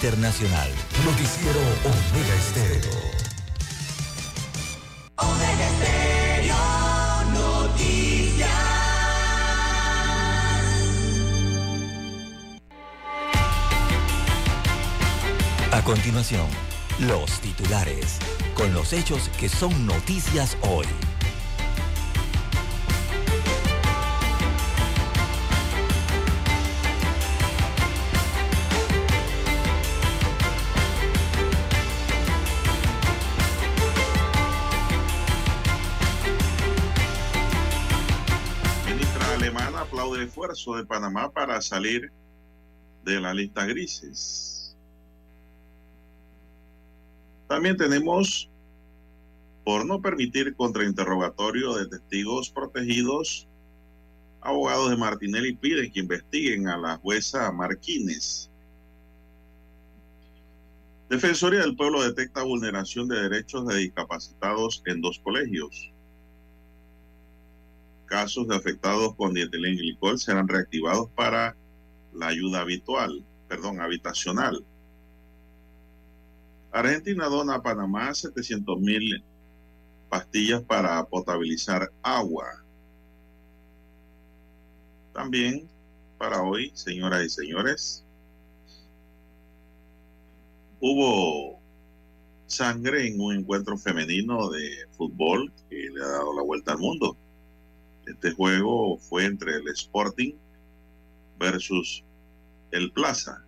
internacional. Noticiero Omega Estéreo. Omega Estéreo Noticias. A continuación, los titulares, con los hechos que son noticias hoy. Esfuerzo de Panamá para salir de la lista grises. También tenemos, por no permitir contrainterrogatorio de testigos protegidos, abogados de Martinelli piden que investiguen a la jueza Marquines. Defensoría del Pueblo detecta vulneración de derechos de discapacitados en dos colegios. Casos de afectados con dietilenglicol serán reactivados para la ayuda habitual, perdón, habitacional. Argentina dona a Panamá 700 mil pastillas para potabilizar agua. También para hoy, señoras y señores, hubo sangre en un encuentro femenino de fútbol que le ha dado la vuelta al mundo. Este juego fue entre el Sporting versus el Plaza.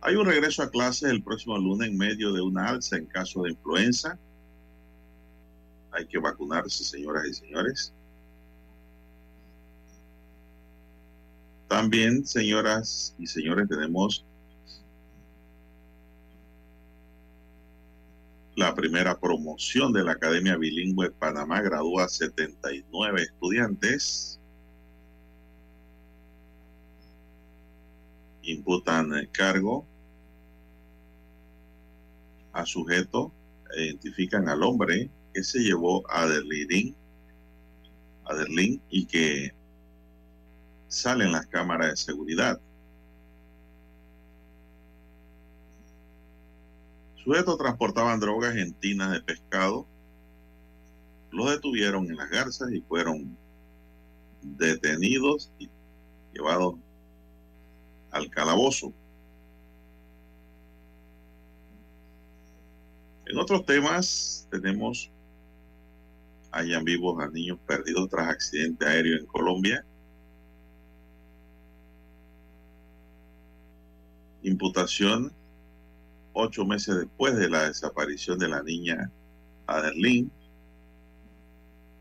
Hay un regreso a clases el próximo lunes en medio de una alza en caso de influenza. Hay que vacunarse, señoras y señores. También, señoras y señores, tenemos la primera promoción de la Academia Bilingüe Panamá. Gradúa 79 estudiantes. Imputan el cargo a sujeto, identifican al hombre que se llevó a Derlín, a Derlín y que salen las cámaras de seguridad. Sujetos transportaban drogas en tinas de pescado. Los detuvieron en las garzas y fueron detenidos y llevados al calabozo. En otros temas tenemos hayan vivos a niños perdidos tras accidente aéreo en Colombia. Imputación ocho meses después de la desaparición de la niña Aderlín.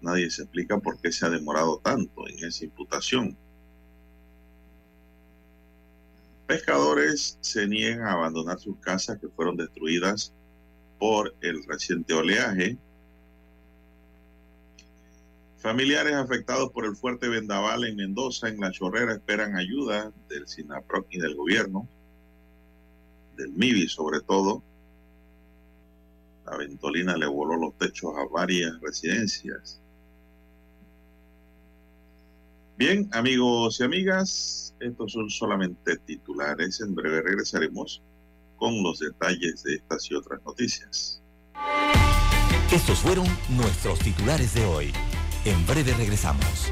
Nadie se explica por qué se ha demorado tanto en esa imputación. Pescadores se niegan a abandonar sus casas que fueron destruidas por el reciente oleaje. Familiares afectados por el fuerte vendaval en Mendoza, en La Chorrera, esperan ayuda del SINAPROC y del gobierno, del MIBI sobre todo. La ventolina le voló los techos a varias residencias. Bien, amigos y amigas, estos son solamente titulares. En breve regresaremos con los detalles de estas y otras noticias. Estos fueron nuestros titulares de hoy. En breve regresamos.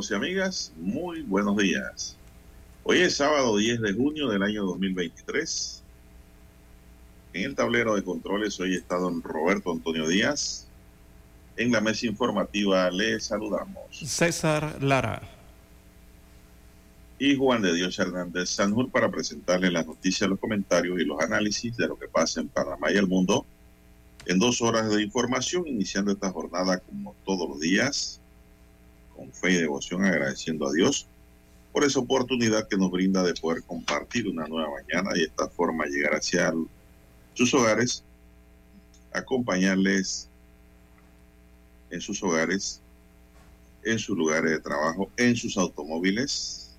Amigos y amigas, muy buenos días. Hoy es sábado 10 de junio del año 2023. En el tablero de controles hoy está don Roberto Antonio Díaz. En la mesa informativa le saludamos. César Lara. Y Juan de Dios Hernández Sanjur para presentarle las noticias, los comentarios y los análisis de lo que pasa en Panamá y el mundo en dos horas de información, iniciando esta jornada como todos los días con fe y devoción agradeciendo a Dios por esa oportunidad que nos brinda de poder compartir una nueva mañana y de esta forma llegar hacia sus hogares, acompañarles en sus hogares, en sus lugares de trabajo, en sus automóviles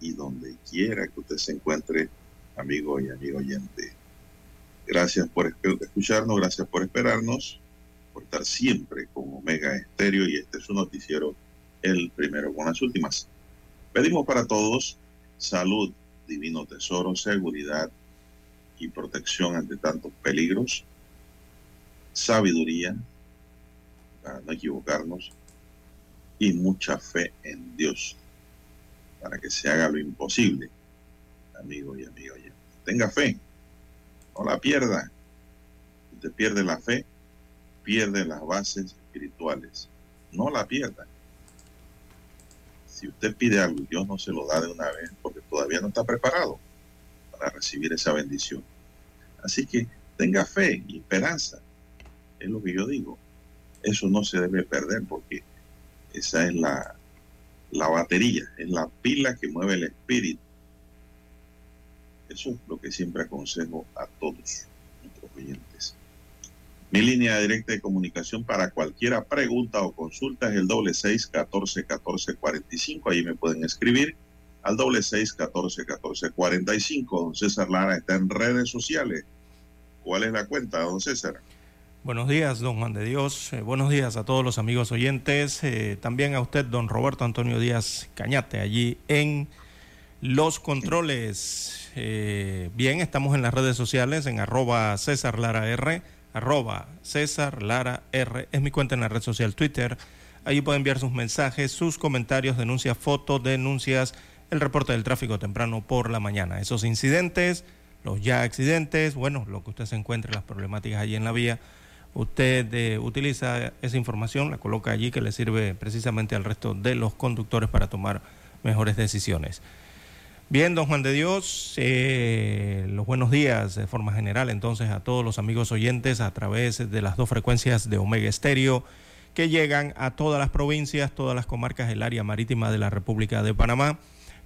y donde quiera que usted se encuentre, amigo y amigo oyente. Gracias por escucharnos, gracias por esperarnos, por estar siempre con Omega Estéreo y este es su noticiero el primero con las últimas. Pedimos para todos salud, divino tesoro, seguridad y protección ante tantos peligros, sabiduría para no equivocarnos y mucha fe en Dios para que se haga lo imposible, amigo y amigo. Tenga fe, no la pierda. Si usted pierde la fe, pierde las bases espirituales. No la pierda si usted pide algo y Dios no se lo da de una vez porque todavía no está preparado para recibir esa bendición. Así que tenga fe y esperanza. Es lo que yo digo. Eso no se debe perder porque esa es la, la batería, es la pila que mueve el espíritu. Eso es lo que siempre aconsejo a todos nuestros oyentes. Mi línea directa de comunicación para cualquier pregunta o consulta es el doble seis catorce catorce cuarenta y cinco. Ahí me pueden escribir al doble seis catorce catorce cuarenta y cinco. Don César Lara está en redes sociales. ¿Cuál es la cuenta, don César? Buenos días, don Juan de Dios. Eh, buenos días a todos los amigos oyentes. Eh, también a usted, don Roberto Antonio Díaz Cañate, allí en los controles. Eh, bien, estamos en las redes sociales en arroba César Lara R arroba César Lara R. Es mi cuenta en la red social Twitter. Allí puede enviar sus mensajes, sus comentarios, denuncias, fotos, denuncias, el reporte del tráfico temprano por la mañana. Esos incidentes, los ya accidentes, bueno, lo que usted se encuentre, las problemáticas allí en la vía, usted eh, utiliza esa información, la coloca allí que le sirve precisamente al resto de los conductores para tomar mejores decisiones. Bien, don Juan de Dios, eh, los buenos días de forma general entonces a todos los amigos oyentes a través de las dos frecuencias de Omega Estéreo que llegan a todas las provincias, todas las comarcas del área marítima de la República de Panamá.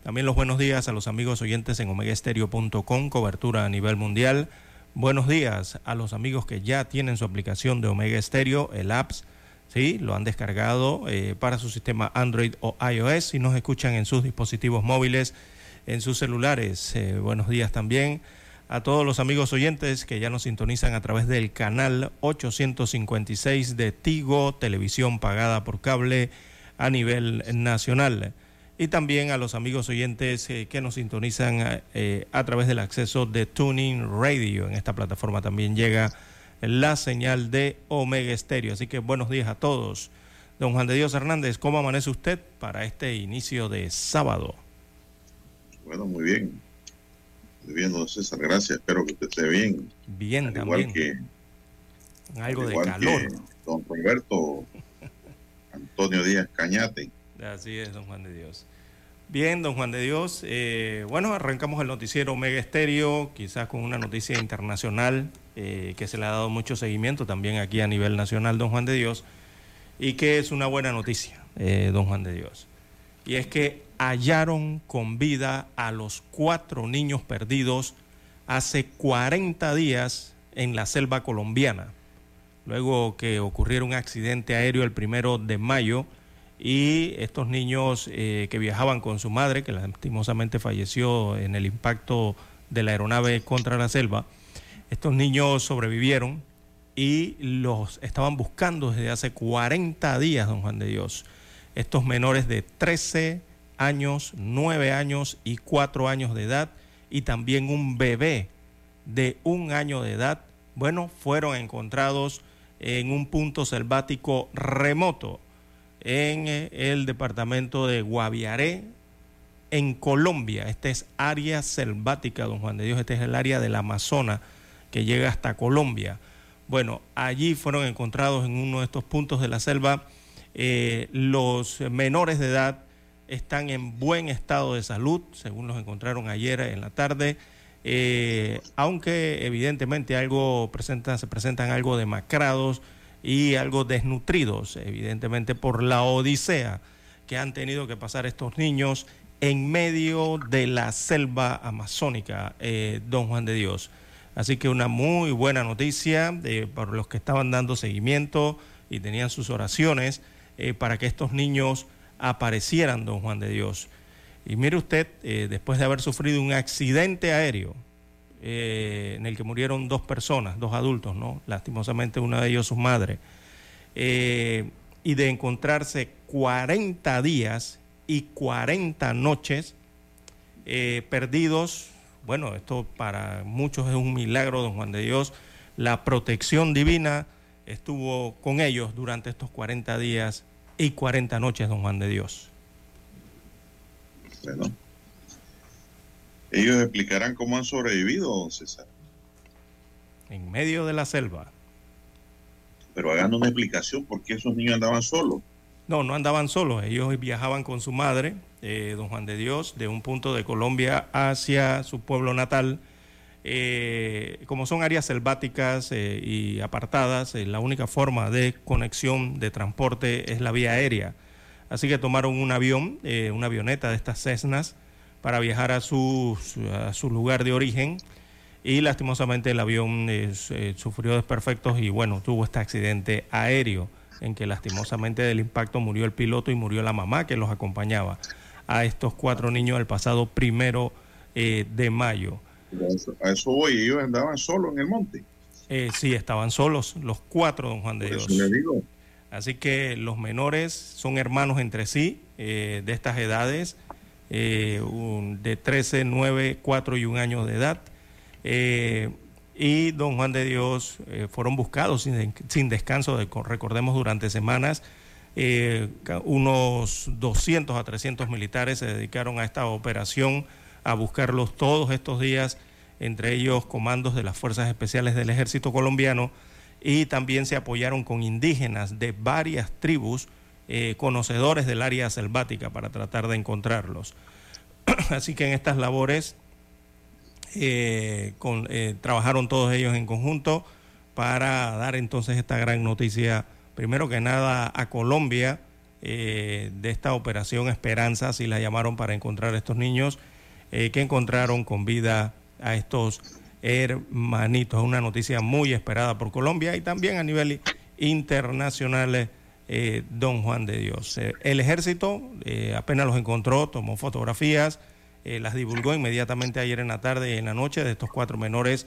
También los buenos días a los amigos oyentes en omegaestereo.com, cobertura a nivel mundial. Buenos días a los amigos que ya tienen su aplicación de Omega Estéreo, el apps, ¿sí? Lo han descargado eh, para su sistema Android o iOS y nos escuchan en sus dispositivos móviles en sus celulares. Eh, buenos días también a todos los amigos oyentes que ya nos sintonizan a través del canal 856 de Tigo, televisión pagada por cable a nivel nacional. Y también a los amigos oyentes eh, que nos sintonizan eh, a través del acceso de Tuning Radio. En esta plataforma también llega la señal de Omega Estéreo. Así que buenos días a todos. Don Juan de Dios Hernández, ¿cómo amanece usted para este inicio de sábado? Bueno, muy bien. Muy bien, don César, gracias. Espero que usted esté bien. Bien, también. Igual que. Algo de calor. don Roberto Antonio Díaz Cañate. Así es, don Juan de Dios. Bien, don Juan de Dios. Eh, bueno, arrancamos el noticiero Mega Estéreo, quizás con una noticia internacional eh, que se le ha dado mucho seguimiento también aquí a nivel nacional, don Juan de Dios. y que es una buena noticia, eh, don Juan de Dios. Y es que hallaron con vida a los cuatro niños perdidos hace 40 días en la selva colombiana, luego que ocurriera un accidente aéreo el primero de mayo y estos niños eh, que viajaban con su madre, que lastimosamente falleció en el impacto de la aeronave contra la selva, estos niños sobrevivieron y los estaban buscando desde hace 40 días, don Juan de Dios. Estos menores de 13 años, 9 años y 4 años de edad y también un bebé de un año de edad, bueno, fueron encontrados en un punto selvático remoto en eh, el departamento de Guaviaré, en Colombia. Esta es área selvática, don Juan de Dios, este es el área del Amazonas que llega hasta Colombia. Bueno, allí fueron encontrados en uno de estos puntos de la selva eh, los menores de edad están en buen estado de salud, según los encontraron ayer en la tarde, eh, aunque evidentemente algo se presentan algo demacrados y algo desnutridos, evidentemente por la odisea que han tenido que pasar estos niños en medio de la selva amazónica, eh, don Juan de Dios. Así que una muy buena noticia eh, para los que estaban dando seguimiento y tenían sus oraciones para que estos niños aparecieran, don Juan de Dios. Y mire usted, eh, después de haber sufrido un accidente aéreo en el que murieron dos personas, dos adultos, ¿no? Lastimosamente una de ellos su madre, y de encontrarse 40 días y 40 noches perdidos bueno, esto para muchos es un milagro, don Juan de Dios. La protección divina estuvo con ellos durante estos 40 días y 40 noches, don Juan de Dios. Bueno, ellos explicarán cómo han sobrevivido, don César. En medio de la selva. Pero hagan una explicación por qué esos niños andaban solos. No, no andaban solos, ellos viajaban con su madre, eh, don Juan de Dios, de un punto de Colombia hacia su pueblo natal. Eh, como son áreas selváticas eh, y apartadas, la única forma de conexión de transporte es la vía aérea. Así que tomaron un avión, una avioneta de estas Cessnas, para viajar a su, a su lugar de origen y lastimosamente el avión sufrió desperfectos y bueno, tuvo este accidente aéreo en que lastimosamente del impacto murió el piloto y murió la mamá que los acompañaba a estos cuatro niños el pasado primero eh, de mayo. A eso voy, ellos andaban solos en el monte. Eh, sí, estaban solos, los cuatro, don Juan de Dios. Así que los menores son hermanos entre sí, eh, de estas edades, de 13, 9, 4 y 1 año de edad y don Juan de Dios eh, fueron buscados sin, descanso, recordemos, durante semanas. Eh, unos 200 a 300 militares se dedicaron a esta operación, a buscarlos todos estos días, entre ellos comandos de las Fuerzas Especiales del Ejército Colombiano, y también se apoyaron con indígenas de varias tribus, eh, conocedores del área selvática, para tratar de encontrarlos. Así que en estas labores eh, eh, trabajaron todos ellos en conjunto para dar entonces esta gran noticia, primero que nada a Colombia, de esta operación Esperanza, si la llamaron para encontrar a estos niños, que encontraron con vida a estos hermanitos. Una noticia muy esperada por Colombia y también a nivel internacional, don Juan de Dios. el ejército apenas los encontró, tomó fotografías, eh, las divulgó inmediatamente ayer en la tarde y en la noche de estos cuatro menores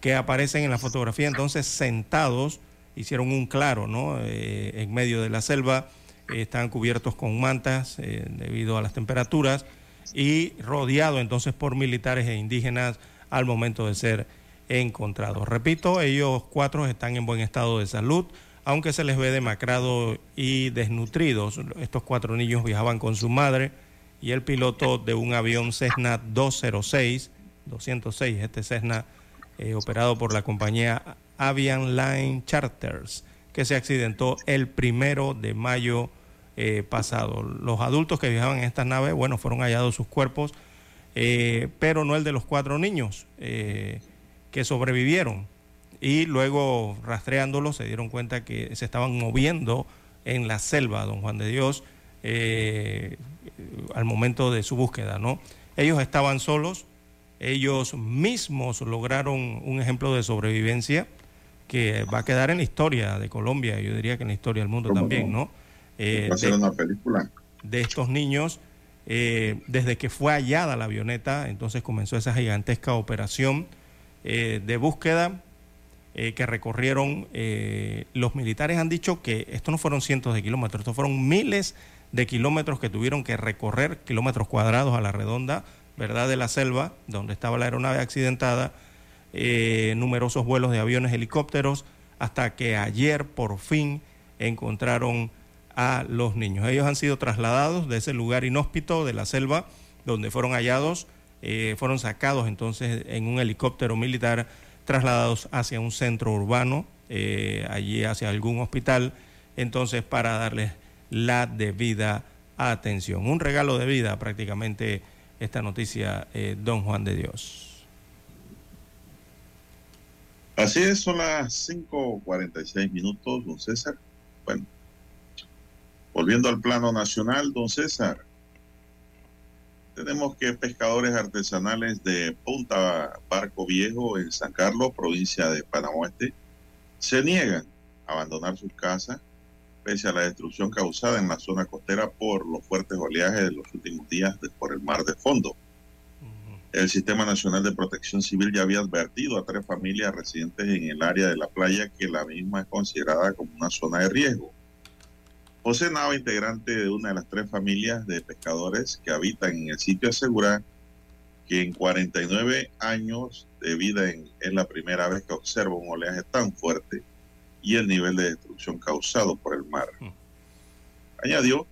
que aparecen en la fotografía, entonces sentados, hicieron un claro, ¿no? Eh, en medio de la selva, eh, están cubiertos con mantas debido a las temperaturas y rodeados entonces por militares e indígenas al momento de ser encontrados. Repito, ellos cuatro están en buen estado de salud, aunque se les ve demacrados y desnutridos. Estos cuatro niños viajaban con su madre y el piloto de un avión Cessna 206, 206, este Cessna eh, operado por la compañía Avian Line Charters, que se accidentó el primero de mayo eh, pasado. Los adultos que viajaban en esta nave, bueno, fueron hallados sus cuerpos, eh, pero no el de los cuatro niños que sobrevivieron. Y luego rastreándolos se dieron cuenta que se estaban moviendo en la selva, don Juan de Dios, eh, al momento de su búsqueda, ¿no? Ellos estaban solos, ellos mismos lograron un ejemplo de sobrevivencia que va a quedar en la historia de Colombia, yo diría que en la historia del mundo también, ¿no? Eh, va a ser una película. De estos niños, eh, desde que fue hallada la avioneta, entonces comenzó esa gigantesca operación eh, de búsqueda que recorrieron. los militares han dicho que esto no fueron cientos de kilómetros, estos fueron miles de kilómetros que tuvieron que recorrer, kilómetros cuadrados a la redonda, ¿verdad?, de la selva, donde estaba la aeronave accidentada, numerosos vuelos de aviones, helicópteros, hasta que ayer por fin encontraron a los niños. Ellos han sido trasladados de ese lugar inhóspito de la selva donde fueron hallados, eh, fueron sacados entonces en un helicóptero militar, trasladados hacia un centro urbano, eh, allí hacia algún hospital, entonces para darles la debida atención. Un regalo de vida prácticamente esta noticia, eh, don Juan de Dios. Así es, son las 5.46 minutos, don César. Bueno, Volviendo al plano nacional, don César, tenemos que pescadores artesanales de Punta Barco Viejo en San Carlos, provincia de Panamá se niegan a abandonar sus casas pese a la destrucción causada en la zona costera por los fuertes oleajes de los últimos días por el mar de fondo. El Sistema Nacional de Protección Civil ya había advertido a tres familias residentes en el área de la playa que la misma es considerada como una zona de riesgo. José Nava, integrante de una de las tres familias de pescadores que habitan en el sitio, asegura que en 49 años de vida es la primera vez que observa un oleaje tan fuerte y el nivel de destrucción causado por el mar. Mm. Añadió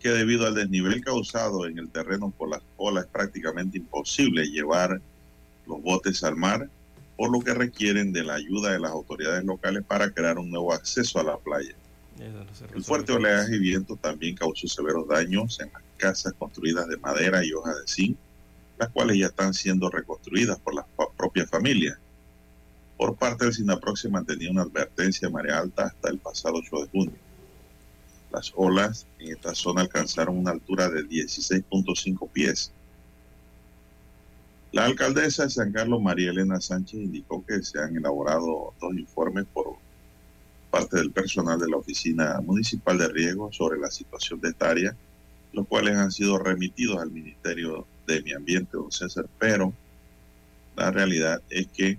que debido al desnivel causado en el terreno por las olas es prácticamente imposible llevar los botes al mar, por lo que requieren de la ayuda de las autoridades locales para crear un nuevo acceso a la playa. El fuerte oleaje y viento también causó severos daños en las casas construidas de madera y hojas de zinc, las cuales ya están siendo reconstruidas por las propias familias. Por parte del SINAPROC se mantenía una advertencia de marea alta hasta el pasado 8 de junio. Las olas en esta zona alcanzaron una altura de 16.5 pies. La alcaldesa de San Carlos, María Elena Sánchez, indicó que se han elaborado dos informes por parte del personal de la Oficina Municipal de Riesgo sobre la situación de esta área, los cuales han sido remitidos al Ministerio de Mi Ambiente, don César, pero la realidad es que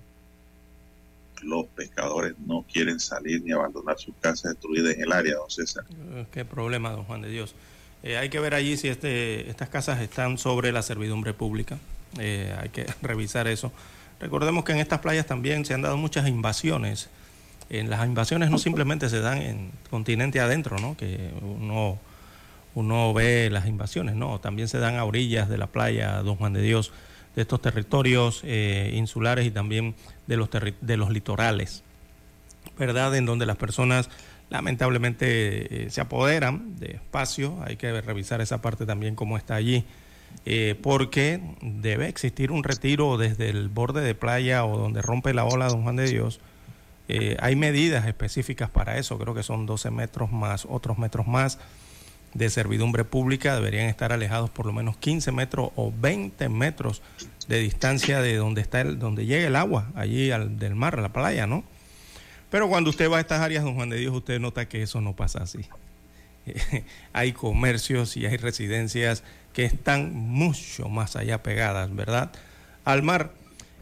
los pescadores no quieren salir ni abandonar sus casas destruidas en el área, don César. Eh, qué problema, don Juan de Dios. Eh, hay que ver allí si este, estas casas están sobre la servidumbre pública. Eh, hay que revisar eso. Recordemos que en estas playas también se han dado muchas invasiones en las invasiones no simplemente se dan en continente adentro, ¿no? que uno, uno ve las invasiones, no, también se dan a orillas de la playa Don Juan de Dios, de estos territorios eh, insulares y también de los, de los litorales, ¿verdad? En donde las personas lamentablemente eh, se apoderan de espacio, hay que revisar esa parte también cómo está allí. Eh, porque debe existir un retiro desde el borde de playa o donde rompe la ola Don Juan de Dios, eh, hay medidas específicas para eso, creo que son 12 metros más, otros metros más de servidumbre pública, deberían estar alejados por lo menos 15 metros o 20 metros de distancia de donde está el, donde llega el agua, allí al, del mar, a la playa, ¿no? Pero cuando usted va a estas áreas, don Juan de Dios, usted nota que eso no pasa así. hay comercios y hay residencias que están mucho más allá pegadas, ¿verdad? Al mar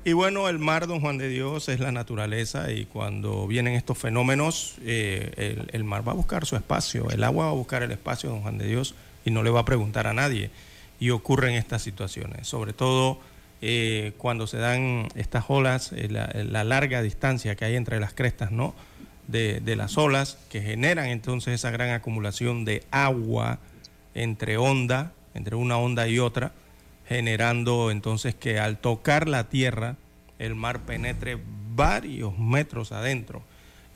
y bueno, el mar, don Juan de Dios, es la naturaleza y cuando vienen estos fenómenos, eh, el, mar va a buscar su espacio, el agua va a buscar el espacio, don Juan de Dios, y no le va a preguntar a nadie. Y ocurren estas situaciones, sobre todo eh, cuando se dan estas olas, eh, la, larga distancia que hay entre las crestas, ¿no? De, de las olas, que generan entonces esa gran acumulación de agua entre onda, entre una onda y otra generando entonces que al tocar la tierra el mar penetre varios metros adentro.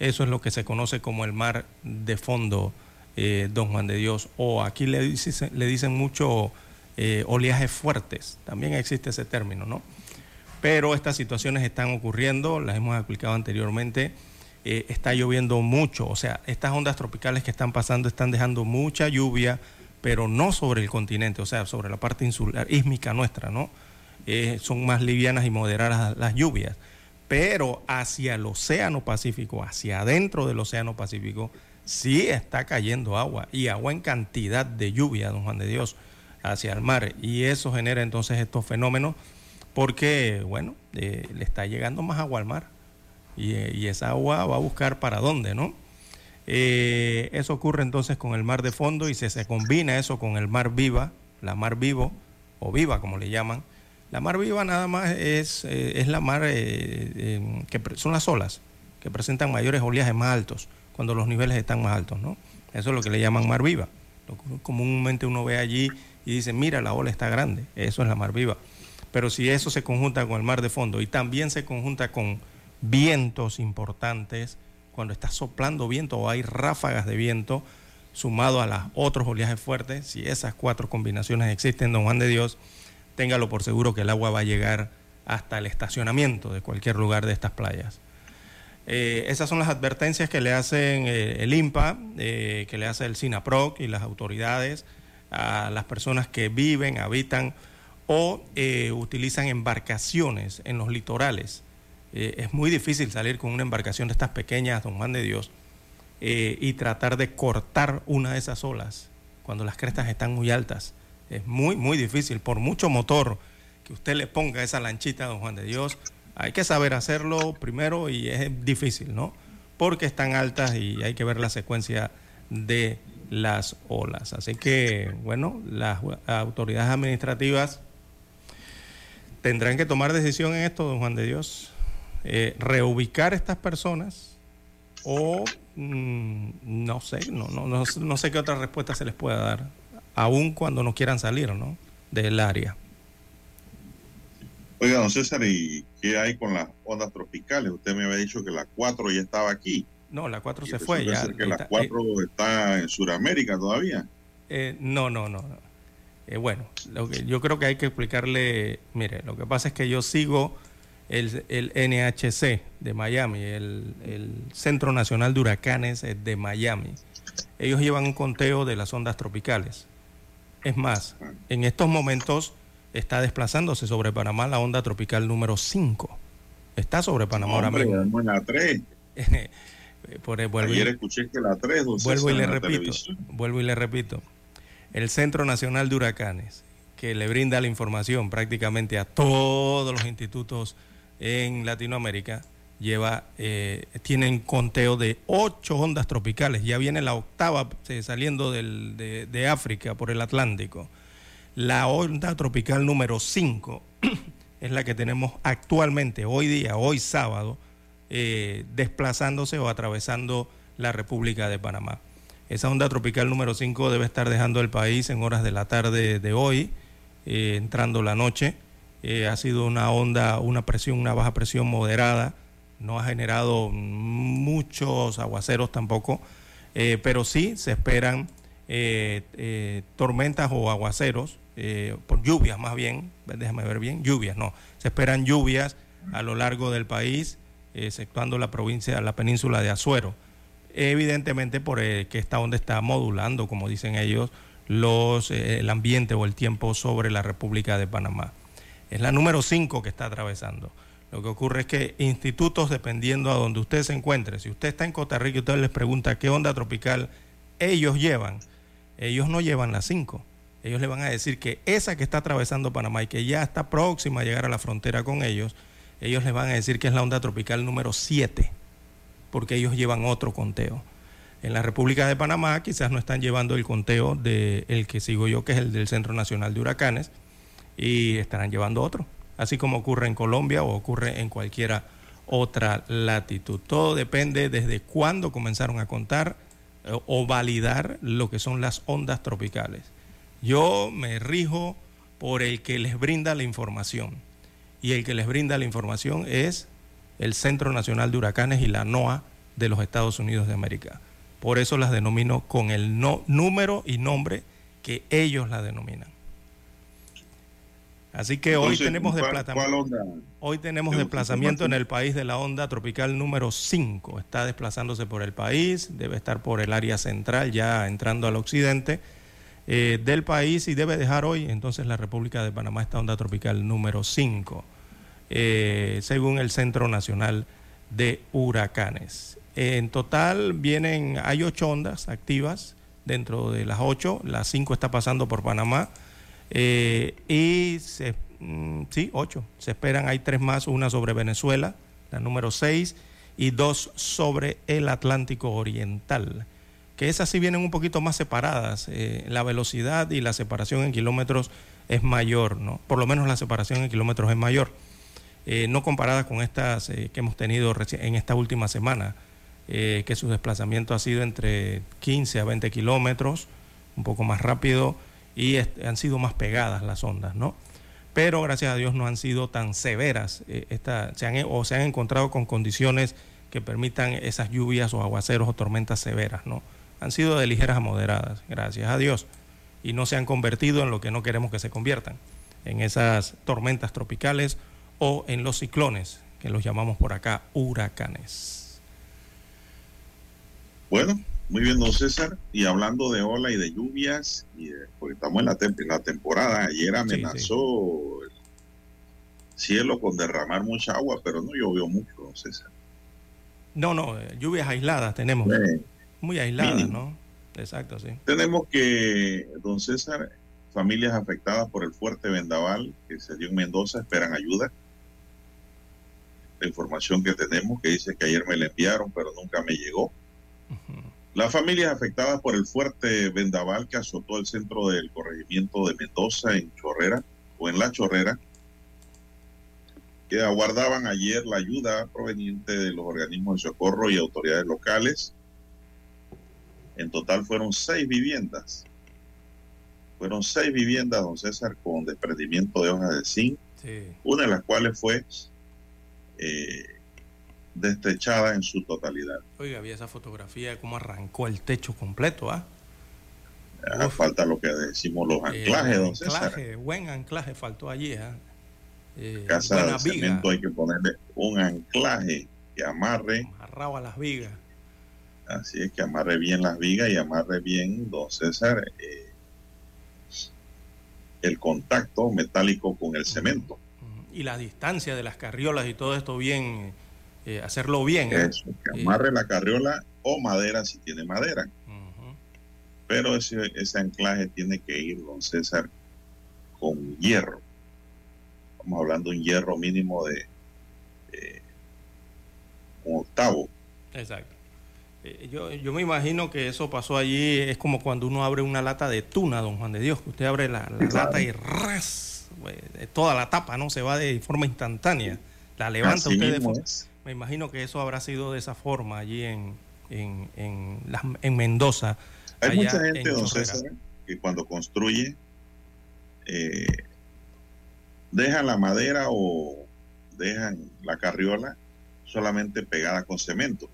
Eso es lo que se conoce como el mar de fondo, eh, don Juan de Dios, o aquí le, dicen, mucho eh, oleajes fuertes, también existe ese término, ¿no? Pero estas situaciones están ocurriendo, las hemos explicado anteriormente, eh, está lloviendo mucho. O sea, estas ondas tropicales que están pasando están dejando mucha lluvia, pero no sobre el continente, o sea, sobre la parte insular, ísmica nuestra, ¿no? Eh, son más livianas y moderadas las lluvias. Pero hacia el Océano Pacífico, hacia adentro del Océano Pacífico, sí está cayendo agua y agua en cantidad de lluvia, don Juan de Dios, hacia el mar. Y eso genera entonces estos fenómenos porque, bueno, eh, le está llegando más agua al mar y, esa agua va a buscar para dónde, ¿no? Eh, eso ocurre entonces con el mar de fondo y si se combina eso con el mar viva, la mar vivo o viva como le llaman, la mar viva nada más es, eh, es la mar que son las olas que presentan mayores oleajes más altos cuando los niveles están más altos, ¿no? Eso es lo que le llaman mar viva. comúnmente uno ve allí y dice, mira, la ola está grande, eso es la mar viva. Pero si eso se conjunta con el mar de fondo y también se conjunta con vientos importantes, cuando está soplando viento o hay ráfagas de viento, sumado a los otros oleajes fuertes, si esas cuatro combinaciones existen, don Juan de Dios, téngalo por seguro que el agua va a llegar hasta el estacionamiento de cualquier lugar de estas playas. Eh, esas son las advertencias que le hacen eh, el INPA, eh, que le hace el SINAPROC y las autoridades a las personas que viven, habitan o utilizan embarcaciones en los litorales. Es muy difícil salir con una embarcación de estas pequeñas, don Juan de Dios, y tratar de cortar una de esas olas cuando las crestas están muy altas. Es muy, muy difícil. Por mucho motor que usted le ponga a esa lanchita, don Juan de Dios, hay que saber hacerlo primero y es difícil, ¿no? Porque están altas y hay que ver la secuencia de las olas. Así que, bueno, las autoridades administrativas tendrán que tomar decisión en esto, don Juan de Dios, eh, reubicar estas personas o mm, no sé, no, no, no, no sé qué otra respuesta se les pueda dar, aun cuando no quieran salir, ¿no? Del área. Oiga, don César, ¿y qué hay con las ondas tropicales? Usted me había dicho que la 4 ya estaba aquí. No, la 4 se fue ya. que la 4 eh, está en Sudamérica todavía. Eh, no, no, no. Eh, bueno, lo que, yo creo que hay que explicarle, mire, lo que pasa es que yo sigo el, el NHC de Miami, el, el, Centro Nacional de Huracanes de Miami. Ellos llevan un conteo de las ondas tropicales. Es más, en estos momentos está desplazándose sobre Panamá la onda tropical número 5. Está sobre Panamá ahora mismo. la 3. Por, Ayer escuché que la 3, vuelvo y le repito, vuelvo y le repito. El Centro Nacional de Huracanes, que le brinda la información prácticamente a todos los institutos en Latinoamérica, lleva, eh, tienen conteo de ocho ondas tropicales. Ya viene la octava eh, saliendo del, de, África por el Atlántico. La onda tropical número 5 es la que tenemos actualmente, hoy día, hoy sábado, eh, desplazándose o atravesando la República de Panamá. Esa onda tropical número 5 debe estar dejando el país en horas de la tarde de hoy, eh, entrando la noche. Eh, ha sido una onda, una presión, una baja presión moderada. No ha generado muchos aguaceros tampoco, pero sí se esperan tormentas o aguaceros eh, por lluvias más bien, déjame ver bien, lluvias, no, se esperan lluvias a lo largo del país, exceptuando la provincia, la península de Azuero. Evidentemente por que esta onda está modulando, como dicen ellos, los, eh, el ambiente o el tiempo sobre la República de Panamá. Es la número 5 que está atravesando. Lo que ocurre es que institutos, dependiendo a donde usted se encuentre, si usted está en Costa Rica y usted les pregunta qué onda tropical ellos llevan, ellos no llevan la 5 ellos le van a decir que esa que está atravesando Panamá y que ya está próxima a llegar a la frontera con ellos, ellos les van a decir que es la onda tropical número 7, porque ellos llevan otro conteo. En la República de Panamá quizás no están llevando el conteo del que sigo yo, que es el del Centro Nacional de Huracanes, y estarán llevando otro, así como ocurre en Colombia o ocurre en cualquiera otra latitud. Todo depende desde cuándo comenzaron a contar eh, o validar lo que son las ondas tropicales. Yo me rijo por el que les brinda la información. Y el que les brinda la información es el Centro Nacional de Huracanes y la NOAA de los Estados Unidos de América. Por eso las denomino con el número y nombre que ellos la denominan. Así que hoy tenemos desplazamiento. Hoy tenemos desplazamiento en el país de la onda tropical número 5. Está desplazándose por el país, debe estar por el área central, ya entrando al occidente eh, del país y debe dejar hoy entonces la República de Panamá esta onda tropical número 5, eh, según el Centro Nacional de Huracanes. En total vienen, hay ocho ondas activas dentro de las ocho, las cinco está pasando por Panamá eh, y se, mm, sí, ocho. Se esperan, hay tres más, una sobre Venezuela, la número seis, y dos sobre el Atlántico Oriental. Que esas sí vienen un poquito más separadas. Eh, la velocidad y la separación en kilómetros es mayor, ¿no? Por lo menos la separación en kilómetros es mayor. Eh, no comparada con estas que hemos tenido en esta última semana, que su desplazamiento ha sido entre 15 a 20 kilómetros, un poco más rápido y han sido más pegadas las ondas, ¿no? Pero gracias a Dios no han sido tan severas eh, se han, o se han encontrado con condiciones que permitan esas lluvias o aguaceros o tormentas severas, ¿no? Han sido de ligeras a moderadas, gracias a Dios, y no se han convertido en lo que no queremos que se conviertan, en esas tormentas tropicales o en los ciclones, que los llamamos por acá huracanes. Bueno, muy bien, don César. Y hablando de ola y de lluvias, y porque estamos en la, la temporada, ayer amenazó el cielo con derramar mucha agua, pero no llovió mucho, don César. No, no, eh, lluvias aisladas tenemos. Muy aisladas, ¿no? Exacto, sí. Tenemos que, don César, familias afectadas por el fuerte vendaval que se dio en Mendoza esperan ayuda. La información que tenemos que dice que ayer me la enviaron, pero nunca me llegó. Las familias afectadas por el fuerte vendaval que azotó el centro del corregimiento de Mendoza en Chorrera o en La Chorrera, que aguardaban ayer la ayuda proveniente de los organismos de socorro y autoridades locales. En total fueron seis viviendas. Fueron seis viviendas, don César, con desprendimiento de hojas de zinc, una de las cuales fue eh, destechada en su totalidad. Oiga, había esa fotografía de cómo arrancó el techo completo, ¿ah? falta lo que decimos los anclajes, don anclaje, Buen anclaje faltó allí, ¿ah? Eh, Casa de cemento hay que ponerle un anclaje que amarre. Amarraba las vigas. Así es que amarre bien las vigas y amarre bien, don César, eh, el contacto metálico con el cemento. Y la distancia de las carriolas y todo esto bien eh, hacerlo bien. ¿eh? Eso, que amarre la carriola o madera si tiene madera. Pero ese, ese anclaje tiene que ir, don César, con hierro. Estamos hablando de un hierro mínimo de un octavo. Exacto. Eh, yo, yo, me imagino que eso pasó allí, es como cuando uno abre una lata de tuna, don Juan de Dios, que usted abre la, lata y ras, toda la tapa, ¿no? Se va de forma instantánea. La levanta usted de forma... Me imagino que eso habrá sido de esa forma allí en, en, en, Mendoza. Hay mucha gente, don César, que cuando construye eh, dejan la madera o dejan la carriola solamente pegada con cemento.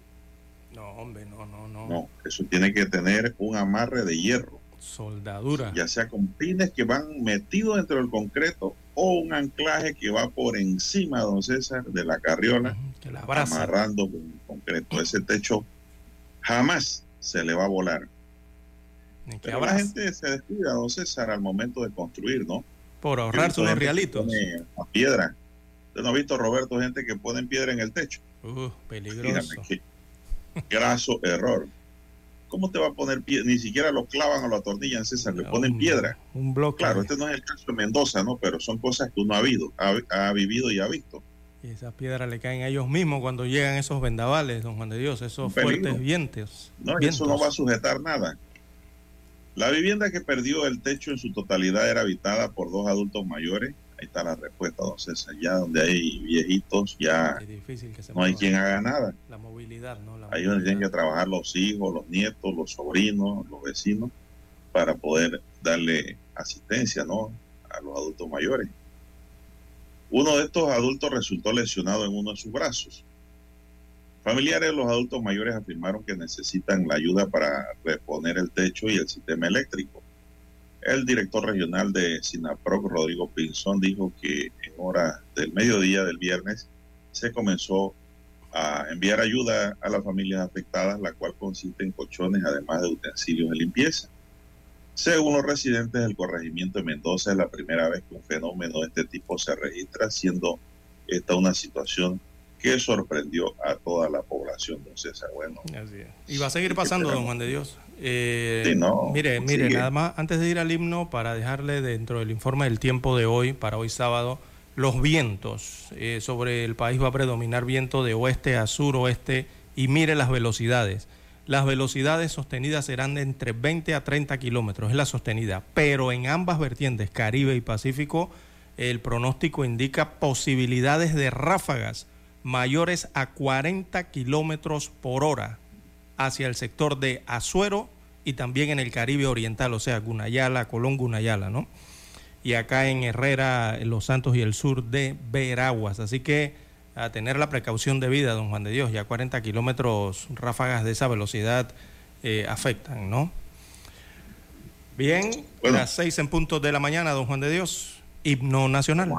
No, hombre, no, no, no. No, eso tiene que tener un amarre de hierro. Soldadura. Ya sea con pines que van metidos dentro del concreto o un anclaje que va por encima, don César, de la carriola, amarrando con concreto. Ese techo jamás se le va a volar. Pero la gente se descuida, don César, al momento de construir, ¿no? Por ahorrarse unos realitos. A piedra. Usted no ha visto, Roberto, gente que pone piedra en el techo. Uh, peligroso. graso error. ¿Cómo te va a poner piedra? Ni siquiera lo clavan o lo atornillan, César, le ponen piedra. Un bloque. Claro, este no es el caso de Mendoza, ¿no? Pero son cosas que uno ha, habido, ha, vivido y ha visto. Y esas piedras le caen a ellos mismos cuando llegan esos vendavales, don Juan de Dios, esos fuertes vientos. No, eso no va a sujetar nada. La vivienda que perdió el techo en su totalidad era habitada por dos adultos mayores. Ahí está la respuesta, don César. Ya donde hay viejitos, ya no hay quien haga nada. La movilidad, ¿no? Ahí donde tienen que trabajar los hijos, los nietos, los sobrinos, los vecinos, para poder darle asistencia, ¿no? A los adultos mayores. Uno de estos adultos resultó lesionado en uno de sus brazos. Familiares de los adultos mayores afirmaron que necesitan la ayuda para reponer el techo y el sistema eléctrico. El director regional de SINAPROC, Rodrigo Pinzón, dijo que en hora del mediodía del viernes se comenzó a enviar ayuda a las familias afectadas, la cual consiste en colchones, además de utensilios de limpieza. Según los residentes del corregimiento de Mendoza, es la primera vez que un fenómeno de este tipo se registra, siendo esta una situación que sorprendió a toda la población, don César. Bueno, y va a seguir pasando, don Juan de Dios. Eh, mire, mire, nada más antes de ir al himno, para dejarle dentro del informe del tiempo de hoy, para hoy sábado, los vientos. Eh, sobre el país va a predominar viento de oeste a suroeste y mire las velocidades. Las velocidades sostenidas serán de entre 20 a 30 kilómetros, es la sostenida, pero en ambas vertientes, Caribe y Pacífico, el pronóstico indica posibilidades de ráfagas mayores a 40 kilómetros por hora hacia el sector de Azuero y también en el Caribe Oriental, o sea, Gunayala, Colón, Gunayala, ¿no? Y acá en Herrera, Los Santos y el sur de Veraguas. Así que a tener la precaución debida, don Juan de Dios, ya 40 kilómetros ráfagas de esa velocidad eh, afectan, ¿no? Bien, las seis en puntos de la mañana, don Juan de Dios, himno nacional.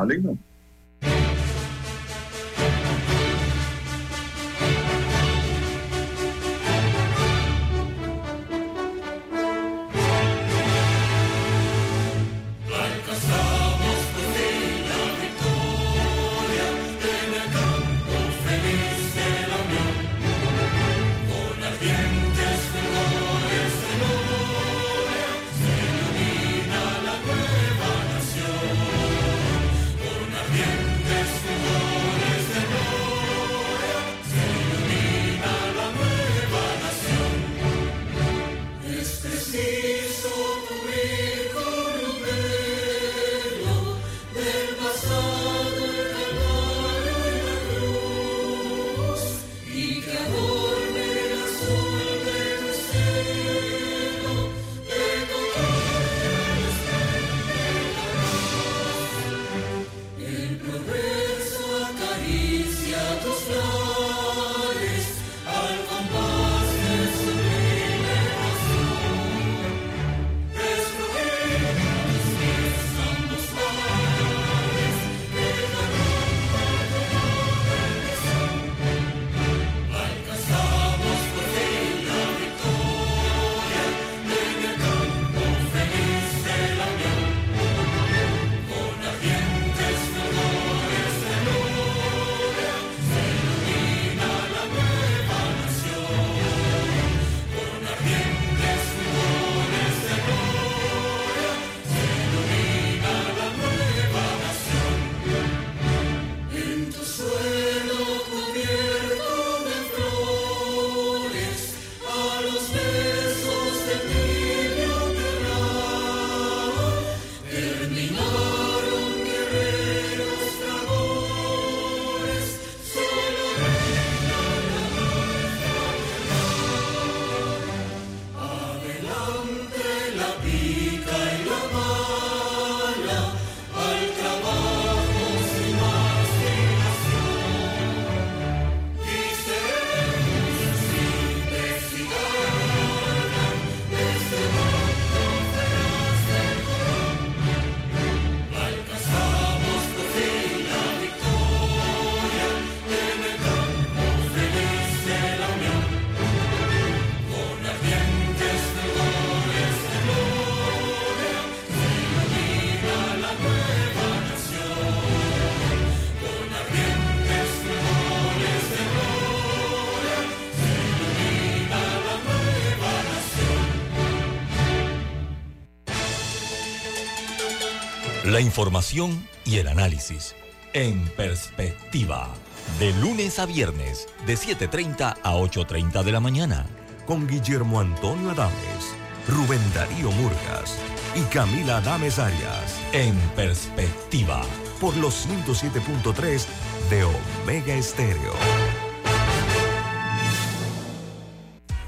La información y el análisis. En perspectiva. De lunes a viernes, de 7.30 a 8.30 de la mañana. Con Guillermo Antonio Adames, Rubén Darío Murgas y Camila Adames Arias. En perspectiva. Por los 107.3 de Omega Estéreo.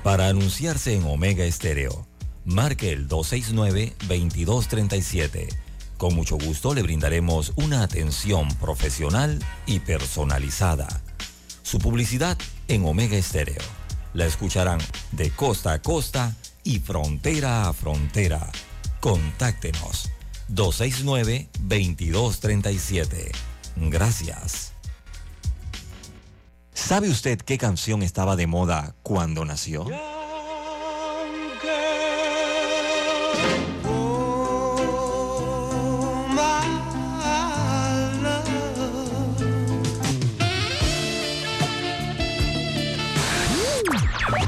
Para anunciarse en Omega Estéreo, marque el 269-2237 con mucho gusto le brindaremos una atención profesional y personalizada. Su publicidad en Omega Estéreo. La escucharán de costa a costa y frontera a frontera. Contáctenos 269-2237. Gracias. ¿Sabe usted qué canción estaba de moda cuando nació?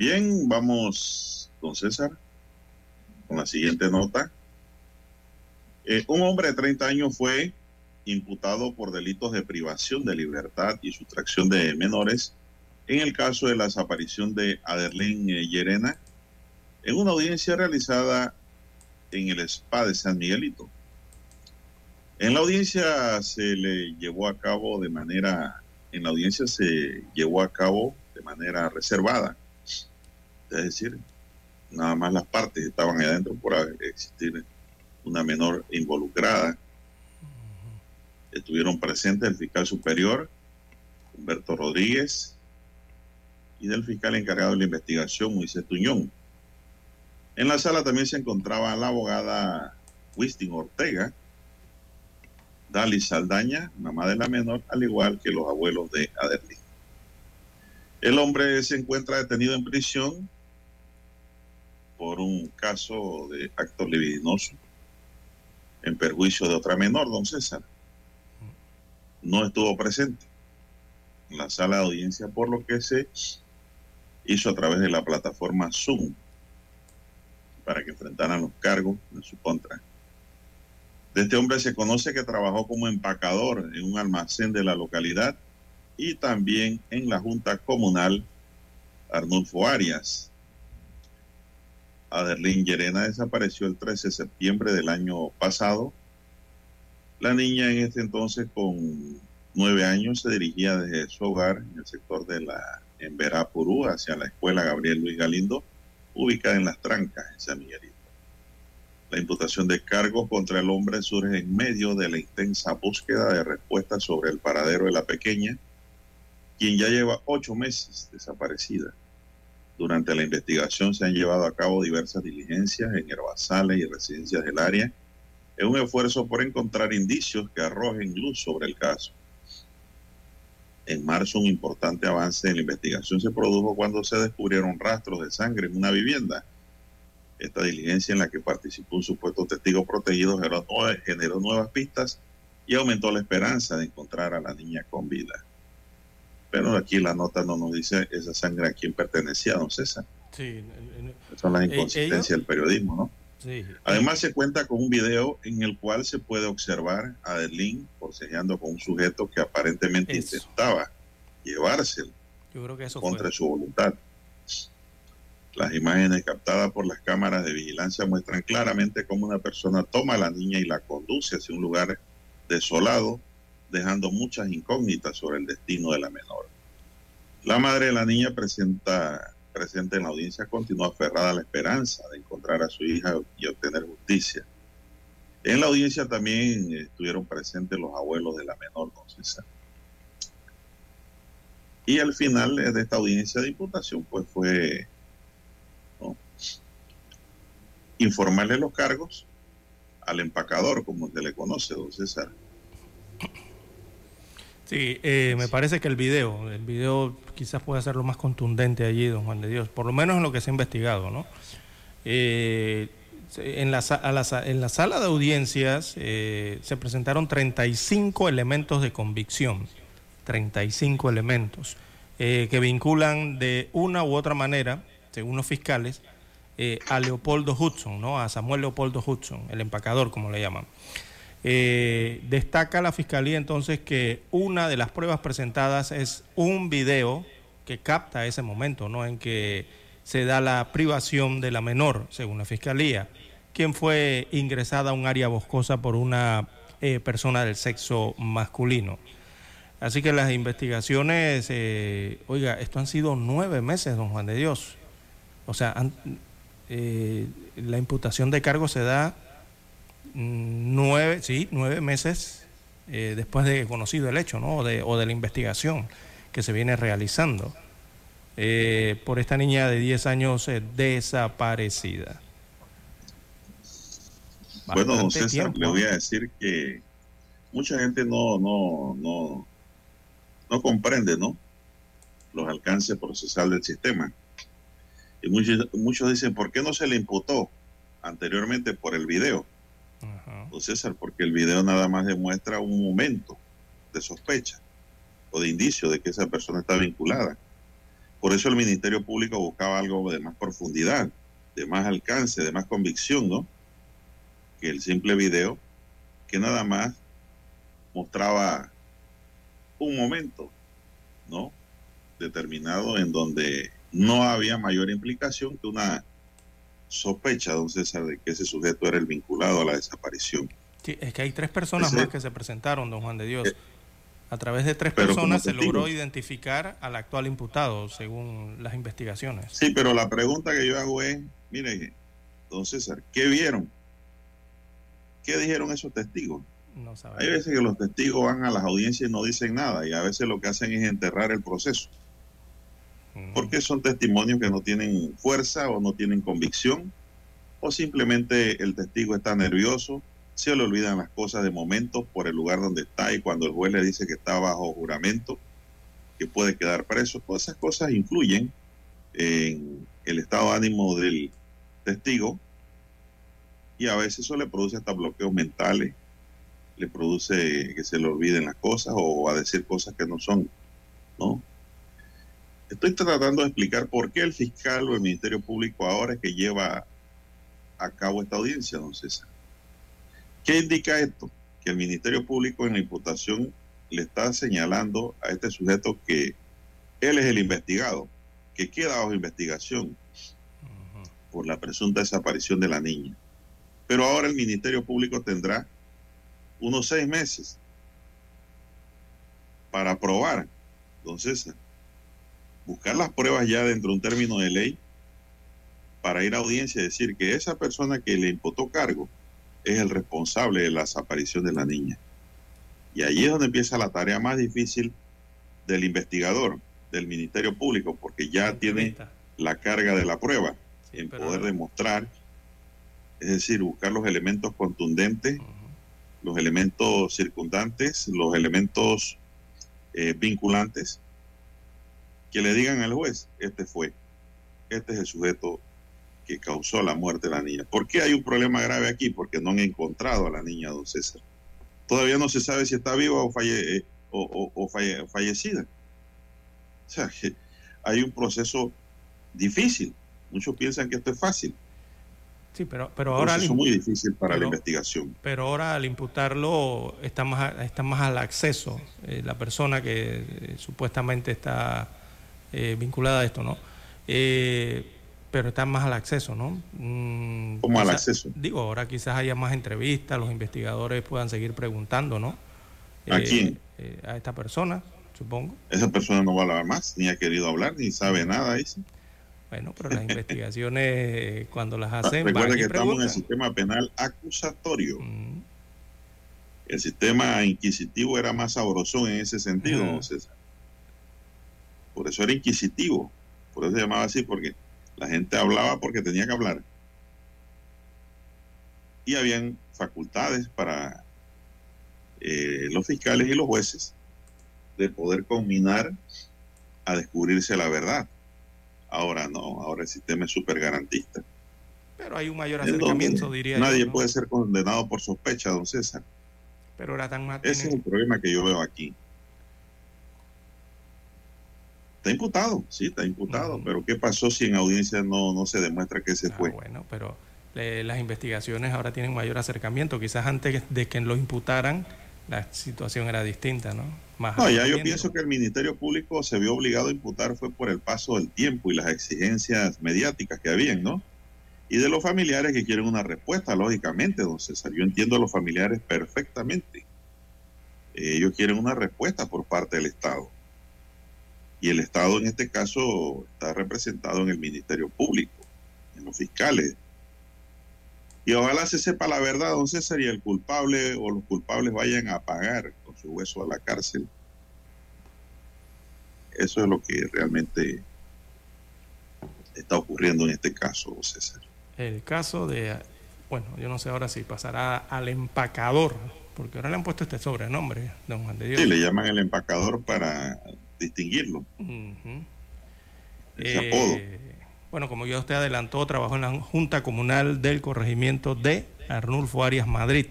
Bien, vamos, don César, con la siguiente nota. Eh, un hombre de 30 años fue imputado por delitos de privación de libertad y sustracción de menores en el caso de la desaparición de Aderlín Llerena en una audiencia realizada en el spa de San Miguelito. En la audiencia se le llevó a cabo de manera, en la audiencia se llevó a cabo de manera reservada es decir, nada más las partes estaban ahí adentro por existir una menor involucrada. Estuvieron presentes el fiscal superior, Humberto Rodríguez, y del fiscal encargado de la investigación, Moisés Tuñón. En la sala también se encontraba la abogada Wisting Ortega, Dali Saldaña, mamá de la menor, al igual que los abuelos de Adelín. El hombre se encuentra detenido en prisión por un caso de acto libidinoso en perjuicio de otra menor, don César. No estuvo presente en la sala de audiencia, por lo que se hizo a través de la plataforma Zoom para que enfrentaran los cargos en su contra. De este hombre se conoce que trabajó como empacador en un almacén de la localidad y también en la Junta Comunal Arnulfo Arias. Aderlín Llerena desapareció el 13 de septiembre del año pasado. La niña en este entonces con nueve años se dirigía desde su hogar en el sector de la en Verapurú hacia la escuela Gabriel Luis Galindo, ubicada en Las Trancas, en San Miguelito. La imputación de cargos contra el hombre surge en medio de la intensa búsqueda de respuestas sobre el paradero de la pequeña, quien ya lleva ocho meses desaparecida. Durante la investigación se han llevado a cabo diversas diligencias en herbazales y residencias del área en un esfuerzo por encontrar indicios que arrojen luz sobre el caso. En marzo un importante avance en la investigación se produjo cuando se descubrieron rastros de sangre en una vivienda. Esta diligencia en la que participó un supuesto testigo protegido generó nuevas pistas y aumentó la esperanza de encontrar a la niña con vida. Pero aquí la nota no nos dice esa sangre a quién pertenecía, don César. Sí. son las eh, inconsistencias del periodismo, ¿no? Sí. Además se cuenta con un video en el cual se puede observar a Adelín forcejeando con un sujeto que aparentemente intentaba llevárselo Yo creo que eso contra su voluntad. Las imágenes captadas por las cámaras de vigilancia muestran claramente cómo una persona toma a la niña y la conduce hacia un lugar desolado dejando muchas incógnitas sobre el destino de la menor. La madre de la niña presenta, presente en la audiencia continúa aferrada a la esperanza de encontrar a su hija y obtener justicia. En la audiencia también estuvieron presentes los abuelos de la menor, don César. Y al final de esta audiencia de imputación, pues fue informarle los cargos al empacador, como se le conoce, don César, Sí, eh, me parece que el video, el video quizás pueda ser lo más contundente allí, don Juan de Dios, por lo menos en lo que se ha investigado, ¿no? Eh, en, la, sala de audiencias eh, se presentaron 35 elementos de convicción, 35 elementos, que vinculan de una u otra manera, según los fiscales, a Leopoldo Hudson, ¿no? A Samuel Leopoldo Hudson, el empacador, como le llaman. Eh, destaca la Fiscalía entonces que una de las pruebas presentadas es un video que capta ese momento, ¿no? En que se da la privación de la menor, según la Fiscalía, quien fue ingresada a un área boscosa por una eh, persona del sexo masculino. Así que las investigaciones, eh, oiga, esto han sido nueve meses, don Juan de Dios. O sea, la imputación de cargo se da nueve, sí, nueve meses después de conocido el hecho, ¿no? O de, o de la investigación que se viene realizando por esta niña de 10 años desaparecida. Bueno, don César, le voy a decir que mucha gente no, no, no, no comprende, ¿no? Los alcances procesales del sistema. Y muchos, muchos dicen, ¿por qué no se le imputó anteriormente por el video? César, porque el video nada más demuestra un momento de sospecha o de indicio de que esa persona está vinculada. Por eso el Ministerio Público buscaba algo de más profundidad, de más alcance, de más convicción, ¿no? que el simple video, que nada más mostraba un momento, ¿no? Determinado en donde no había mayor implicación que una sospecha, don César, de que ese sujeto era el vinculado a la desaparición. Sí, es que hay tres personas más que se presentaron, don Juan de Dios. Eh, a través de tres personas se logró identificar al actual imputado, según las investigaciones. Sí, pero la pregunta que yo hago es, mire, don César, ¿qué vieron? ¿Qué dijeron esos testigos? No Hay veces que los testigos van a las audiencias y no dicen nada y a veces lo que hacen es enterrar el proceso. Porque son testimonios que no tienen fuerza o no tienen convicción o simplemente el testigo está nervioso, se le olvidan las cosas de momento por el lugar donde está y cuando el juez le dice que está bajo juramento, que puede quedar preso. Todas esas cosas influyen en el estado de ánimo del testigo y a veces eso le produce hasta bloqueos mentales, le produce que se le olviden las cosas o a decir cosas que no son, ¿no? Estoy tratando de explicar por qué el fiscal o el Ministerio Público ahora es que lleva a cabo esta audiencia, don César. ¿Qué indica esto? Que el Ministerio Público en la imputación le está señalando a este sujeto que él es el investigado, que queda bajo investigación por la presunta desaparición de la niña. Pero ahora el Ministerio Público tendrá unos seis meses para probar, entonces, buscar las pruebas ya dentro de un término de ley para ir a audiencia y decir que esa persona que le imputó cargo es el responsable de la desaparición de la niña. Y allí es donde empieza la tarea más difícil del investigador, del Ministerio Público, porque ya tiene la carga de la prueba en poder demostrar es decir, buscar los elementos contundentes, los elementos circundantes, los elementos eh, vinculantes, que le digan al juez, este fue, este es el sujeto que causó la muerte de la niña. ¿Por qué hay un problema grave aquí? Porque no han encontrado a la niña, don César. Todavía no se sabe si está viva o, eh, o, fallecida. O sea, que hay un proceso difícil. Muchos piensan que esto es fácil. Sí, pero, pero ahora... Es muy difícil para la investigación. Pero ahora al imputarlo está más, está más al acceso eh, la persona que eh, supuestamente está eh, vinculada a esto, ¿no? pero está más al acceso, ¿no? Mm, ¿Cómo al acceso? Digo, ahora quizás haya más entrevistas, los investigadores puedan seguir preguntando, ¿no? ¿A quién? a esta persona, supongo. Esa persona no va a hablar más, ni ha querido hablar, ni sabe nada, dice. Bueno, pero las investigaciones cuando las hacen... Recuerda que estamos en el sistema penal acusatorio. Mm. El sistema inquisitivo era más sabroso en ese sentido, César. Por eso era inquisitivo. Por eso se llamaba así, porque la gente hablaba porque tenía que hablar. Y habían facultades para eh, los fiscales y los jueces de poder combinar a descubrirse la verdad. Ahora no, ahora el sistema es súper garantista. Pero hay un mayor acercamiento, diría Nadie puede ser condenado por sospecha, don César. Pero era tan Ese es el problema que yo veo aquí. Está imputado, sí, está imputado, pero ¿qué pasó si en audiencia no, no se demuestra que se ah, fue? Bueno, pero las investigaciones ahora tienen mayor acercamiento. Quizás antes de que lo imputaran, la situación era distinta, ¿no? Más no, ya yo pienso que el Ministerio Público se vio obligado a imputar fue por el paso del tiempo y las exigencias mediáticas que habían, ¿no? Y de los familiares que quieren una respuesta, lógicamente, don César. Yo entiendo a los familiares perfectamente. Ellos quieren una respuesta por parte del Estado. Y el Estado en este caso está representado en el Ministerio Público, en los fiscales, y ojalá se sepa la verdad, don César, y el culpable o los culpables vayan a pagar con su hueso a la cárcel. Eso es lo que realmente está ocurriendo en este caso, don César. El caso de, bueno, yo no sé ahora si pasará al empacador, porque ahora le han puesto este sobrenombre, don Juan de Dios. Sí, le llaman el empacador para distinguirlo. Ese apodo. Eh, bueno, como ya usted adelantó, trabajó en la Junta Comunal del Corregimiento de Arnulfo Arias Madrid.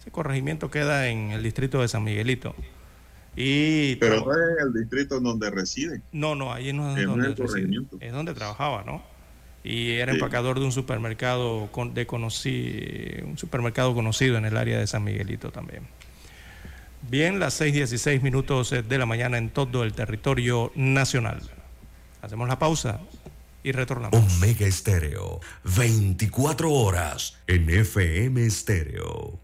Ese corregimiento queda en el distrito de San Miguelito. Y Pero no es el distrito en donde reside. No, no, ahí no es, donde reside. Es donde trabajaba, ¿no? Y era empacador de un supermercado de un supermercado conocido en el área de San Miguelito también. Bien, las 6:16 minutos de la mañana en todo el territorio nacional. Hacemos la pausa y retornamos. Omega Estéreo, 24 horas en FM Estéreo.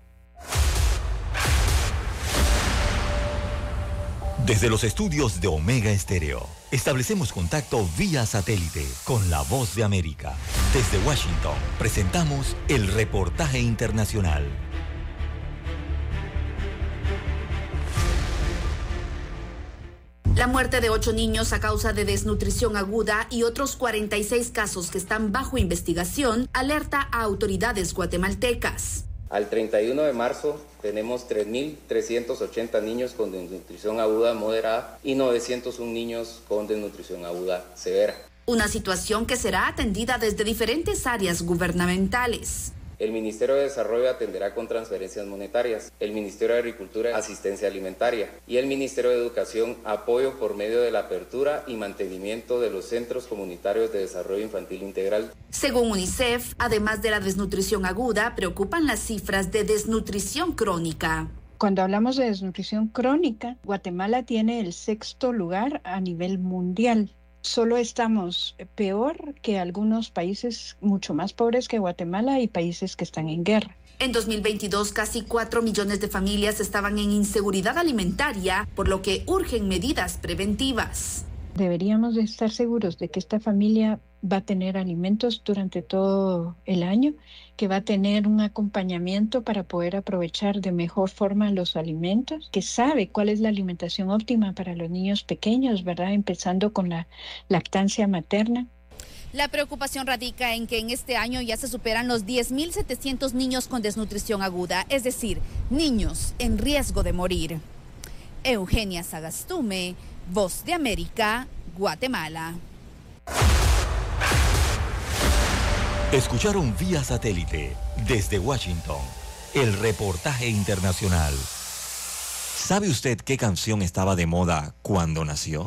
Desde los estudios de Omega Estéreo, establecemos contacto vía satélite con la voz de América. Desde Washington, presentamos el reportaje internacional. La muerte de ocho niños a causa de desnutrición aguda y otros 46 casos que están bajo investigación alerta a autoridades guatemaltecas. Al 31 de marzo tenemos 3.380 niños con desnutrición aguda moderada y 901 niños con desnutrición aguda severa. Una situación que será atendida desde diferentes áreas gubernamentales. El Ministerio de Desarrollo atenderá con transferencias monetarias, el Ministerio de Agricultura asistencia alimentaria y el Ministerio de Educación apoyo por medio de la apertura y mantenimiento de los centros comunitarios de desarrollo infantil integral. Según UNICEF, además de la desnutrición aguda, preocupan las cifras de desnutrición crónica. Cuando hablamos de desnutrición crónica, Guatemala tiene el sexto lugar a nivel mundial solo estamos peor que algunos países mucho más pobres que Guatemala y países que están en guerra. En 2022, casi 4 millones de familias estaban en inseguridad alimentaria, por lo que urgen medidas preventivas. Deberíamos de estar seguros de que esta familia va a tener alimentos durante todo el año, que va a tener un acompañamiento para poder aprovechar de mejor forma los alimentos, que sabe cuál es la alimentación óptima para los niños pequeños, ¿verdad? Empezando con la lactancia materna. La preocupación radica en que en este año ya se superan los 10.700 niños con desnutrición aguda, es decir, niños en riesgo de morir. Eugenia Sagastume, Voz de América, Guatemala. Escucharon vía satélite desde Washington el reportaje internacional. ¿Sabe usted qué canción estaba de moda cuando nació?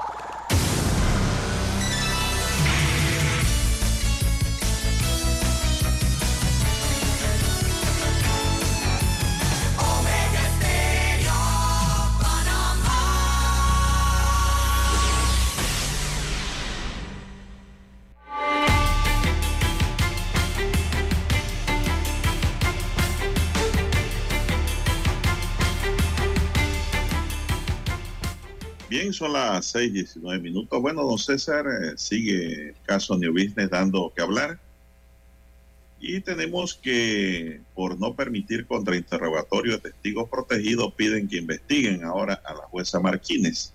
Son las 6, 19 minutos. Bueno, don César, eh, sigue el caso New Business dando que hablar. Y tenemos que, por no permitir contrainterrogatorio de testigos protegidos, piden que investiguen ahora a la jueza Marquines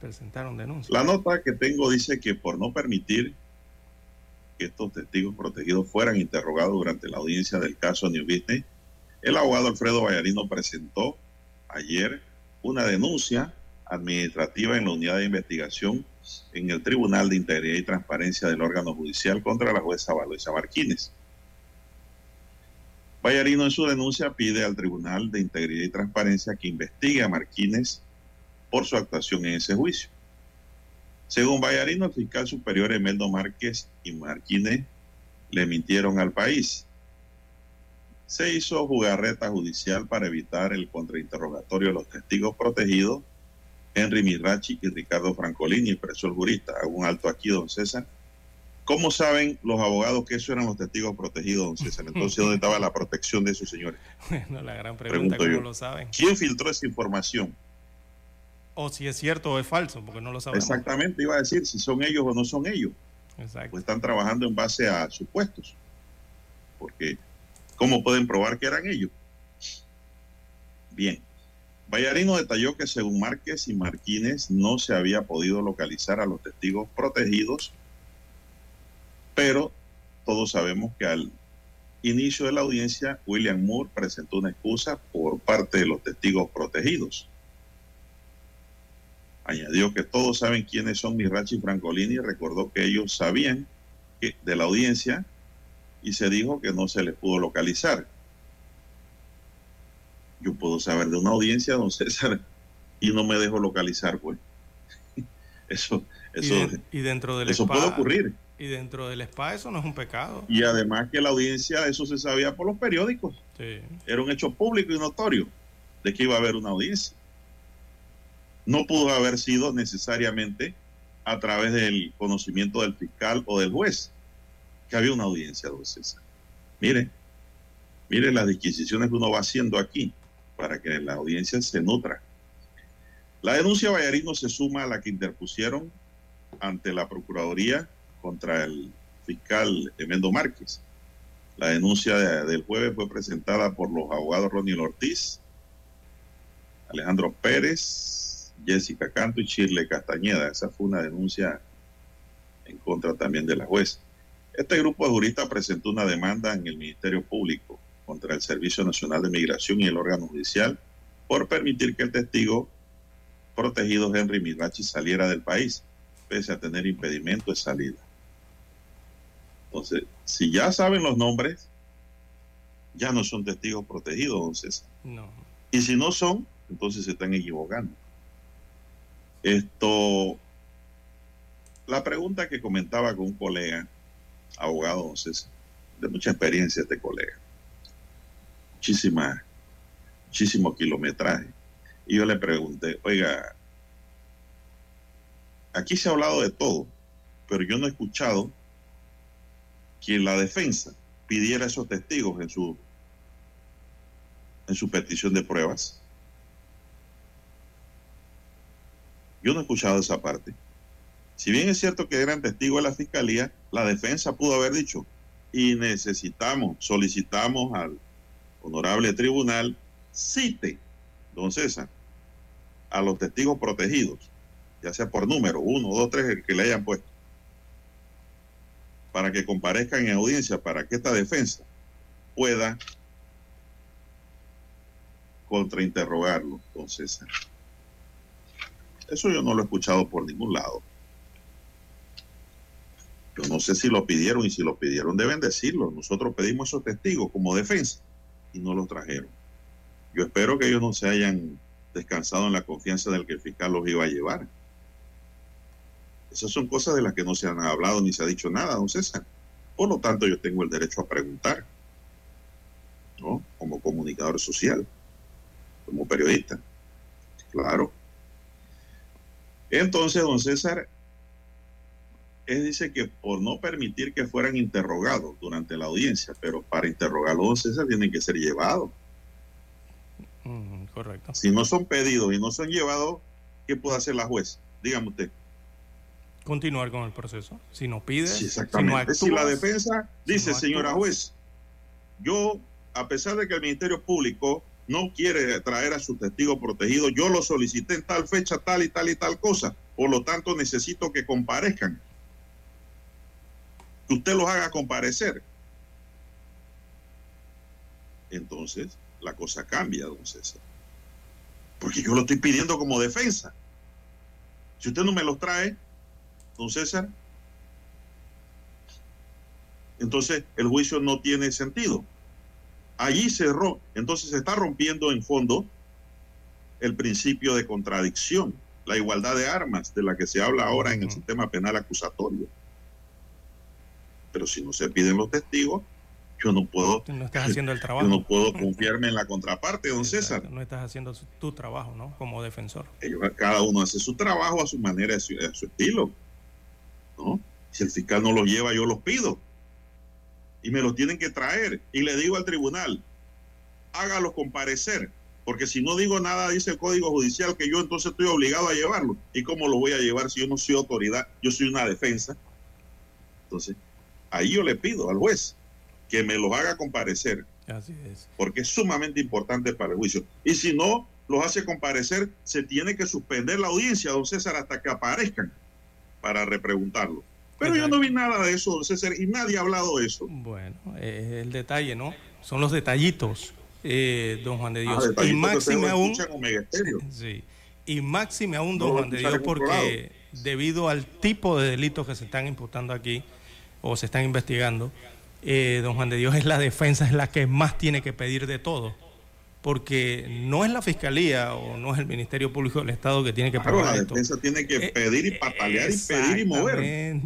Presentaron denuncia. La nota que tengo dice que por no permitir que estos testigos protegidos fueran interrogados durante la audiencia del caso New Business, el abogado Alfredo Vallarino presentó ayer una denuncia administrativa en la unidad de investigación en el Tribunal de Integridad y Transparencia del órgano judicial contra la jueza Valoisa Marquínez. Vallarino en su denuncia pide al Tribunal de Integridad y Transparencia que investigue a Marquínez por su actuación en ese juicio. Según Vallarino, el fiscal superior Emeldo Márquez y Marquínez le mintieron al país. Se hizo jugarreta judicial para evitar el contrainterrogatorio de los testigos protegidos Henry Mirachi y Ricardo Francolini, expresó el jurista. Hago un alto aquí, don César. ¿Cómo saben los abogados que esos eran los testigos protegidos, don César? Entonces, ¿dónde estaba la protección de esos señores? Bueno, la gran pregunta, ¿cómo lo saben? ¿Quién filtró esa información? O si es cierto o es falso, porque no lo sabemos. Exactamente, iba a decir si son ellos o no son ellos. Exacto. Pues están trabajando en base a supuestos. Porque, ¿cómo pueden probar que eran ellos? Bien. Vallarino detalló que según Márquez y Martínez no se había podido localizar a los testigos protegidos, pero todos sabemos que al inicio de la audiencia, William Moore presentó una excusa por parte de los testigos protegidos. Añadió que todos saben quiénes son Mirachi y Francolini y recordó que ellos sabían de la audiencia y se dijo que no se les pudo localizar yo puedo saber de una audiencia, don César, y no me dejo localizar, pues. Eso, eso, y, de, y dentro del eso spa, puede ocurrir. Y dentro del spa eso no es un pecado. Y además que la audiencia, eso se sabía por los periódicos. Sí. Era un hecho público y notorio de que iba a haber una audiencia. No pudo haber sido necesariamente a través del conocimiento del fiscal o del juez que había una audiencia, don César. Mire, mire las disquisiciones que uno va haciendo aquí para que la audiencia se nutra. La denuncia Vallarino se suma a la que interpusieron ante la Procuraduría contra el fiscal Emendo Márquez. La denuncia de, del jueves fue presentada por los abogados Ronnie Ortiz, Alejandro Pérez, Jessica Canto y Shirley Castañeda. Esa fue una denuncia en contra también de la jueza. Este grupo de juristas presentó una demanda en el Ministerio Público contra el Servicio Nacional de Migración y el órgano judicial por permitir que el testigo protegido Henry Mirachi saliera del país, pese a tener impedimento de salida. Entonces, si ya saben los nombres, ya no son testigos protegidos, don César. No. Y si no son, entonces se están equivocando. Esto, la pregunta que comentaba con un colega, abogado, don César, de mucha experiencia este colega muchísima, muchísimo kilometraje. Y yo le pregunté, oiga, aquí se ha hablado de todo, pero yo no he escuchado que la defensa pidiera esos testigos en su en su petición de pruebas. Yo no he escuchado esa parte. Si bien es cierto que eran testigos de la fiscalía, la defensa pudo haber dicho, y necesitamos, solicitamos al honorable tribunal cite, don César, a los testigos protegidos, ya sea por número, uno, dos, tres, el que le hayan puesto, para que comparezcan en audiencia, para que esta defensa pueda contrainterrogarlo, don César. Eso yo no lo he escuchado por ningún lado. Yo no sé si lo pidieron y si lo pidieron deben decirlo. Nosotros pedimos esos testigos como defensa y no los trajeron. Yo espero que ellos no se hayan descansado en la confianza del que el fiscal los iba a llevar. Esas son cosas de las que no se han hablado ni se ha dicho nada, don César. Por lo tanto, yo tengo el derecho a preguntar, ¿no? Como comunicador social, como periodista. Claro. Entonces, don César, él dice que por no permitir que fueran interrogados durante la audiencia, pero para interrogarlos, don César, tienen que ser llevados. Mm, correcto. Si no son pedidos y no son llevados, ¿qué puede hacer la juez? Dígame usted. Continuar con el proceso. Si no pide, sí, exactamente. Si, no actúas, si, la defensa dice, si no señora juez, yo, a pesar de que el Ministerio Público no quiere traer a su testigo protegido, yo lo solicité en tal fecha, tal y tal y tal cosa. Por lo tanto, necesito que comparezcan que usted los haga comparecer. Entonces, la cosa cambia, don César. Porque yo lo estoy pidiendo como defensa. Si usted no me los trae, don César, entonces el juicio no tiene sentido. Allí cerró, entonces se está rompiendo en fondo el principio de contradicción, la igualdad de armas de la que se habla ahora en el sistema penal acusatorio. Pero si no se piden los testigos, yo no puedo. No estás haciendo el trabajo. Yo no puedo confiarme en la contraparte, don César. No estás haciendo tu trabajo, ¿no? Como defensor. Ellos, cada uno hace su trabajo a su manera, a su, a su estilo. ¿No? Si el fiscal no los lleva, yo los pido. Y me los tienen que traer. Y le digo al tribunal, hágalo comparecer. Porque si no digo nada, dice el Código Judicial, que yo entonces estoy obligado a llevarlo. ¿Y cómo lo voy a llevar si yo no soy autoridad? Yo soy una defensa. Entonces, ahí yo le pido al juez que me los haga comparecer. Así es. Porque es sumamente importante para el juicio. Y si no los hace comparecer, se tiene que suspender la audiencia, don César, hasta que aparezcan para repreguntarlo. Pero yo no vi nada de eso, don César, y nadie ha hablado de eso. Bueno, eh, el detalle, ¿no? Son los detallitos, eh, don Juan de Dios. Ah, y máxime aún. Sí. Y máxime aún, don no, Juan de Dios, porque debido al tipo de delitos que se están imputando aquí o se están investigando, eh, don Juan de Dios, es la defensa, es la que más tiene que pedir de todo. Porque no es la fiscalía o no es el Ministerio Público del Estado que tiene que claro, la defensa tiene que eh, pedir y patalear y pedir y mover.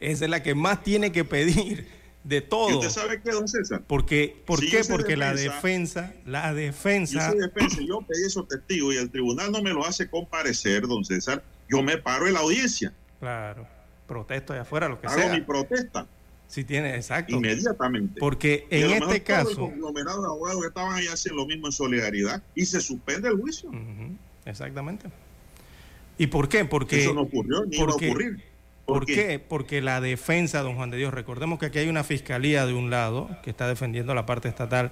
Esa es la que más tiene que pedir de todo. ¿Y usted sabe qué, don César? Porque, ¿Por qué? Porque la defensa, la defensa... Yo defensa, yo pedí esos testigos y el tribunal no me lo hace comparecer, don César. Yo me paro en la audiencia. Claro, protesto de afuera, lo que Hago sea. Hago mi protesta. Sí, tiene, exacto. Inmediatamente. Porque en este caso. El conglomerado de abogados que estaban ahí hacen lo mismo en solidaridad y se suspende el juicio. Uh -huh, exactamente. ¿Y por qué? Porque. Eso no ocurrió, ni porque, iba a ocurrir. ¿Por, ¿Por qué? qué? Porque la defensa, don Juan de Dios, recordemos que aquí hay una fiscalía de un lado que está defendiendo la parte estatal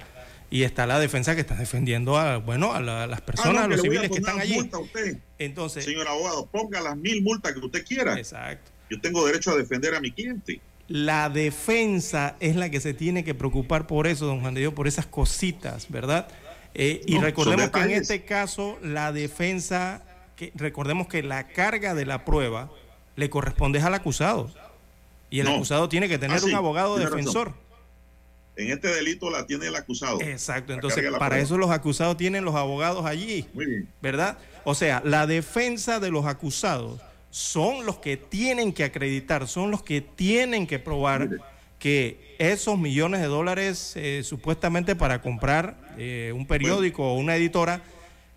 y está la defensa que está defendiendo a, bueno, a, la, a las personas, ah, no, a los civiles que están allí. Usted. Entonces, señor abogado, ponga las mil multas que usted quiera. Exacto. Yo tengo derecho a defender a mi cliente. La defensa es la que se tiene que preocupar por eso, don Juan de Dios, por esas cositas, ¿verdad? Eh, y recordemos que en este caso la defensa, que, recordemos que la carga de la prueba le corresponde al acusado. Y el No. acusado tiene que tener Ah, sí, un abogado defensor. En este delito la tiene el acusado. Exacto, entonces para prueba. eso los acusados tienen los abogados allí. Muy bien. ¿verdad? O sea, la defensa de los acusados son los que tienen que acreditar, son los que tienen que probar que esos millones de dólares eh, supuestamente para comprar eh, un periódico o una editora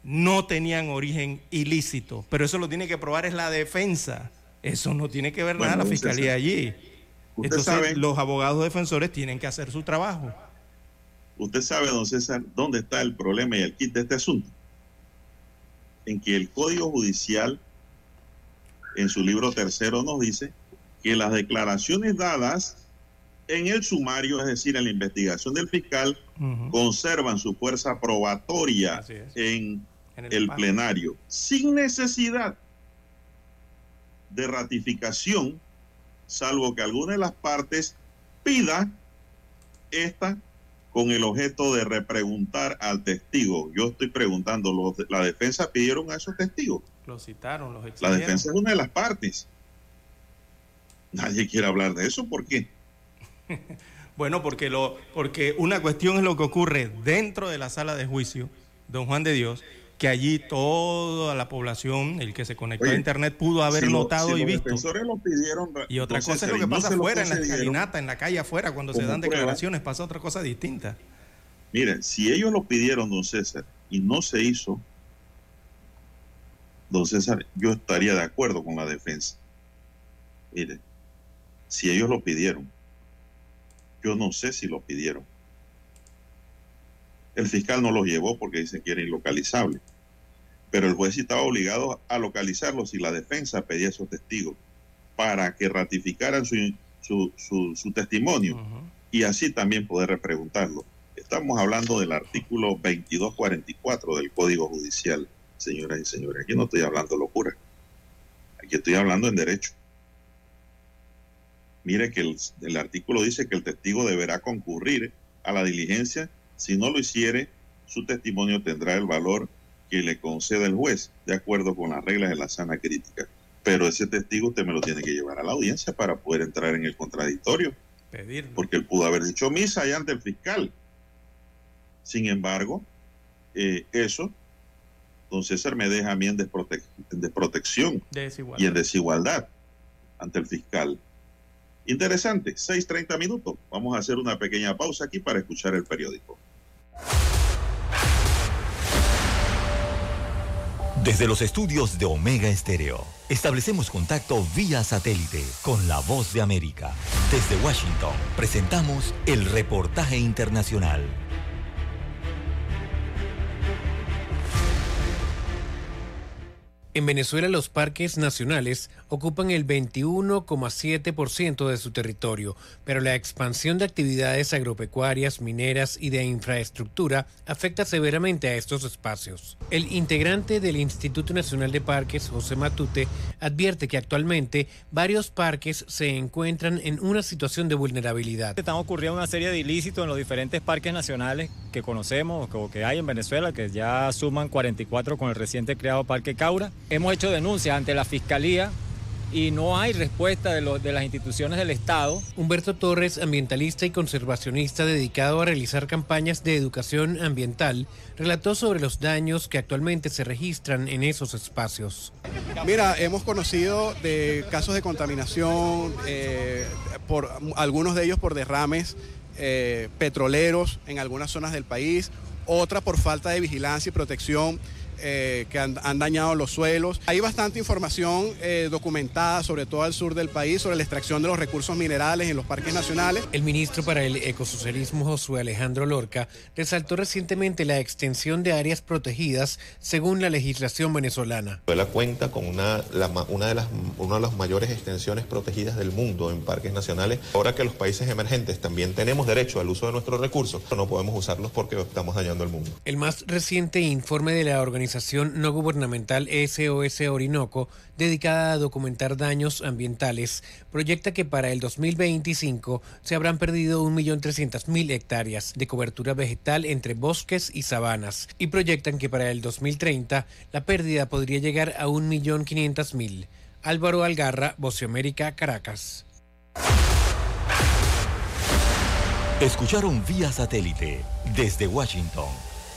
no tenían origen ilícito. Pero eso lo tiene que probar es la defensa. Eso no tiene que ver Bueno, nada la fiscalía allí. Usted Entonces sabe, los abogados defensores tienen que hacer su trabajo. usted sabe, don César, dónde está el problema y el kit de este asunto. En que el Código Judicial, en su libro tercero, nos dice que las declaraciones dadas en el sumario, es decir, en la investigación del fiscal, conservan su fuerza probatoria en En el paro. plenario, sin necesidad de ratificación, salvo que alguna de las partes pida esta con el objeto de repreguntar al testigo. Yo estoy preguntando, la defensa pidieron a esos testigos. Lo citaron, los La defensa es una de las partes. Nadie quiere hablar de eso, ¿por qué? Bueno, porque, lo, porque una cuestión es lo que ocurre dentro de la sala de juicio, don Juan de Dios, que allí toda la población, el que se conectó Oye, a Internet, pudo haber Si lo- notado si y los visto. defensores lo pidieron, Y otra cosa es lo que no pasa lo afuera, en la escalinata, en la calle afuera, cuando se dan prueba. declaraciones, pasa otra cosa distinta. Miren, si ellos lo pidieron, don César, y no se hizo, don César, yo estaría de acuerdo con la defensa. Mire, si ellos lo pidieron, yo no sé si lo pidieron. El fiscal no los llevó porque dice que era ilocalizable. Pero el juez estaba obligado a localizarlos y la defensa pedía a esos testigos para que ratificaran su, su, su- su testimonio y así también poder repreguntarlo. Estamos hablando del artículo 2244 del Código Judicial, señoras y señores. Aquí no estoy hablando locura. Aquí estoy hablando en derecho. Mire que el, el artículo dice que el testigo deberá concurrir a la diligencia. Si no lo hiciere, su testimonio tendrá el valor que le conceda el juez, de acuerdo con las reglas de la sana crítica. Pero ese testigo usted me lo tiene que llevar a la audiencia para poder entrar en el contradictorio. Pedirlo. Porque él pudo haber dicho misa allá ante el fiscal. Sin embargo, eh, eso, don César me deja a mí en, desprote en desprotección Desigualdad. y en desigualdad ante el fiscal. Interesante, 6.30 minutos. Vamos a hacer una pequeña pausa aquí para escuchar el periódico. Desde los estudios de Omega Estéreo, establecemos contacto vía satélite con la voz de América. Desde Washington, presentamos el reportaje internacional. En Venezuela los parques nacionales ocupan el 21,7% de su territorio, pero la expansión de actividades agropecuarias, mineras y de infraestructura afecta severamente a estos espacios. El integrante del Instituto Nacional de Parques, José Matute, advierte que actualmente varios parques se encuentran en una situación de vulnerabilidad. Están ocurriendo una serie de ilícitos en los diferentes parques nacionales que conocemos o que hay en Venezuela, que ya suman 44 con el reciente creado Parque Caura. Hemos hecho denuncias ante la Fiscalía y no hay respuesta de, lo, de, las instituciones del Estado. Humberto Torres, ambientalista y conservacionista dedicado a realizar campañas de educación ambiental, relató sobre los daños que actualmente se registran en esos espacios. Mira, hemos conocido de casos de contaminación, eh, por algunos de ellos por derrames eh, petroleros en algunas zonas del país, otra por falta de vigilancia y protección eh, que han, han, dañado los suelos. Hay bastante información eh, documentada, sobre todo al sur del país, sobre la extracción de los recursos minerales en los parques nacionales. El ministro para el ecosocialismo, Josué Alejandro Lorca, resaltó recientemente la extensión de áreas protegidas según la legislación venezolana. Venezuela cuenta con una, la, una, de las, una de las mayores extensiones protegidas del mundo en parques nacionales. Ahora que los países emergentes también tenemos derecho al uso de nuestros recursos, no podemos usarlos porque estamos dañando el mundo. El más reciente informe de la organización organización no gubernamental SOS Orinoco, dedicada a documentar daños ambientales, proyecta que para el 2025 se habrán perdido 1.300.000 hectáreas de cobertura vegetal entre bosques y sabanas, y proyectan que para el 2030 la pérdida podría llegar a 1.500.000. Álvaro Algarra, América, Caracas. Escucharon vía satélite desde Washington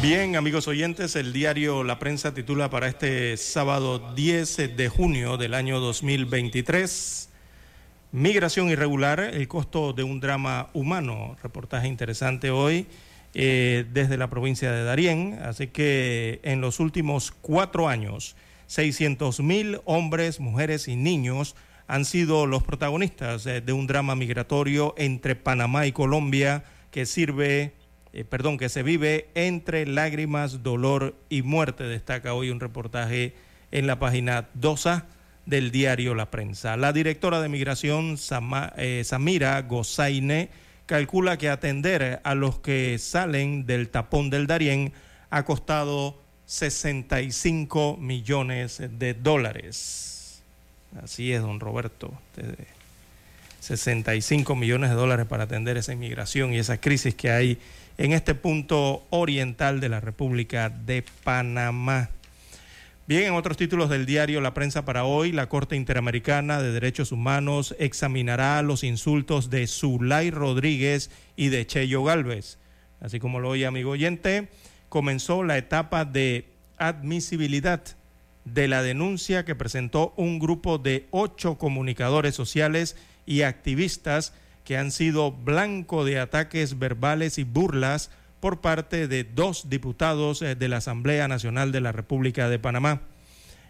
Bien, amigos oyentes, el diario La Prensa titula para este sábado 10 de junio del año 2023, Migración irregular, el costo de un drama humano. Reportaje interesante hoy eh, desde la provincia de Darién. Así que en los últimos cuatro años, 600 mil hombres, mujeres y niños han sido los protagonistas de, de un drama migratorio entre Panamá y Colombia que sirve eh, perdón, que se vive entre lágrimas, dolor y muerte, destaca hoy un reportaje en la página 2A del diario La Prensa. La directora de Migración, eh, Samira Gozaine, calcula que atender a los que salen del tapón del Darién ha costado 65 millones de dólares. Así es, don Roberto. 65 millones de dólares para atender esa inmigración y esa crisis que hay en este punto oriental de la República de Panamá. Bien, en otros títulos del diario La Prensa para hoy, la Corte Interamericana de Derechos Humanos examinará los insultos de Zulay Rodríguez y de Cheyo Galvez. Así como lo oye, amigo oyente, comenzó la etapa de admisibilidad de la denuncia que presentó un grupo de ocho comunicadores sociales y activistas que han sido blanco de ataques verbales y burlas por parte de dos diputados eh, de la Asamblea Nacional de la República de Panamá.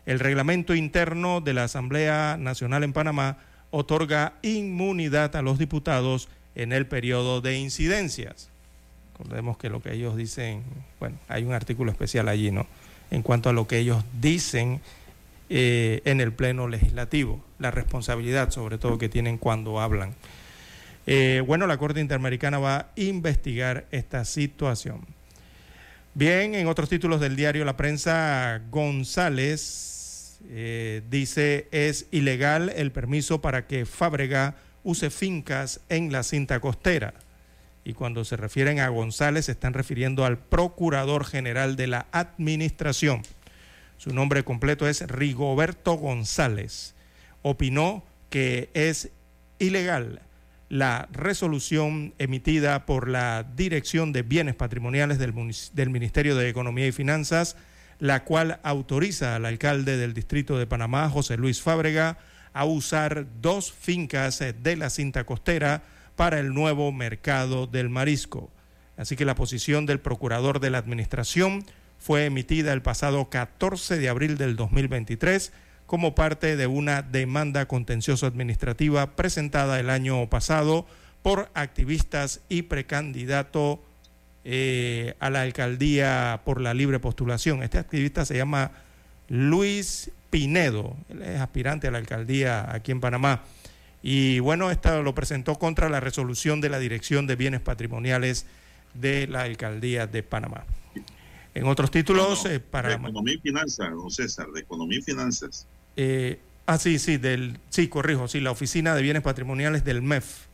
El reglamento interno de la Asamblea Nacional en Panamá otorga inmunidad a los diputados en el periodo de incidencias. Recordemos que lo que ellos dicen, bueno, hay un artículo especial allí, ¿no? En cuanto a lo que ellos dicen eh, en el Pleno Legislativo, la responsabilidad sobre todo que tienen cuando hablan. Eh, bueno, la Corte Interamericana va a investigar esta situación. Bien, en otros títulos del diario La Prensa, González eh, dice es ilegal el permiso para que Fábrega use fincas en la cinta costera. Y cuando se refieren a González, se están refiriendo al Procurador General de la Administración. Su nombre completo es Rigoberto González. Opinó que es ilegal la resolución emitida por la Dirección de Bienes Patrimoniales del, Ministerio de Economía y Finanzas, la cual autoriza al alcalde del Distrito de Panamá, José Luis Fábrega, a usar dos fincas de la cinta costera para el nuevo mercado del marisco. Así que la posición del procurador de la Administración fue emitida el pasado 14 de abril del 2023 como parte de una demanda contencioso administrativa presentada el año pasado por activistas y precandidato eh, a la alcaldía por la libre postulación. Este activista se llama Luis Pinedo, él es aspirante a la alcaldía aquí en Panamá. Y bueno, esto lo presentó contra la resolución de la Dirección de Bienes Patrimoniales de la alcaldía de Panamá. En otros títulos, eh, para... De economía y finanzas, don César, de economía y finanzas. Eh, ah, sí, sí, del, sí, corrijo, sí, la Oficina de Bienes Patrimoniales del MEF.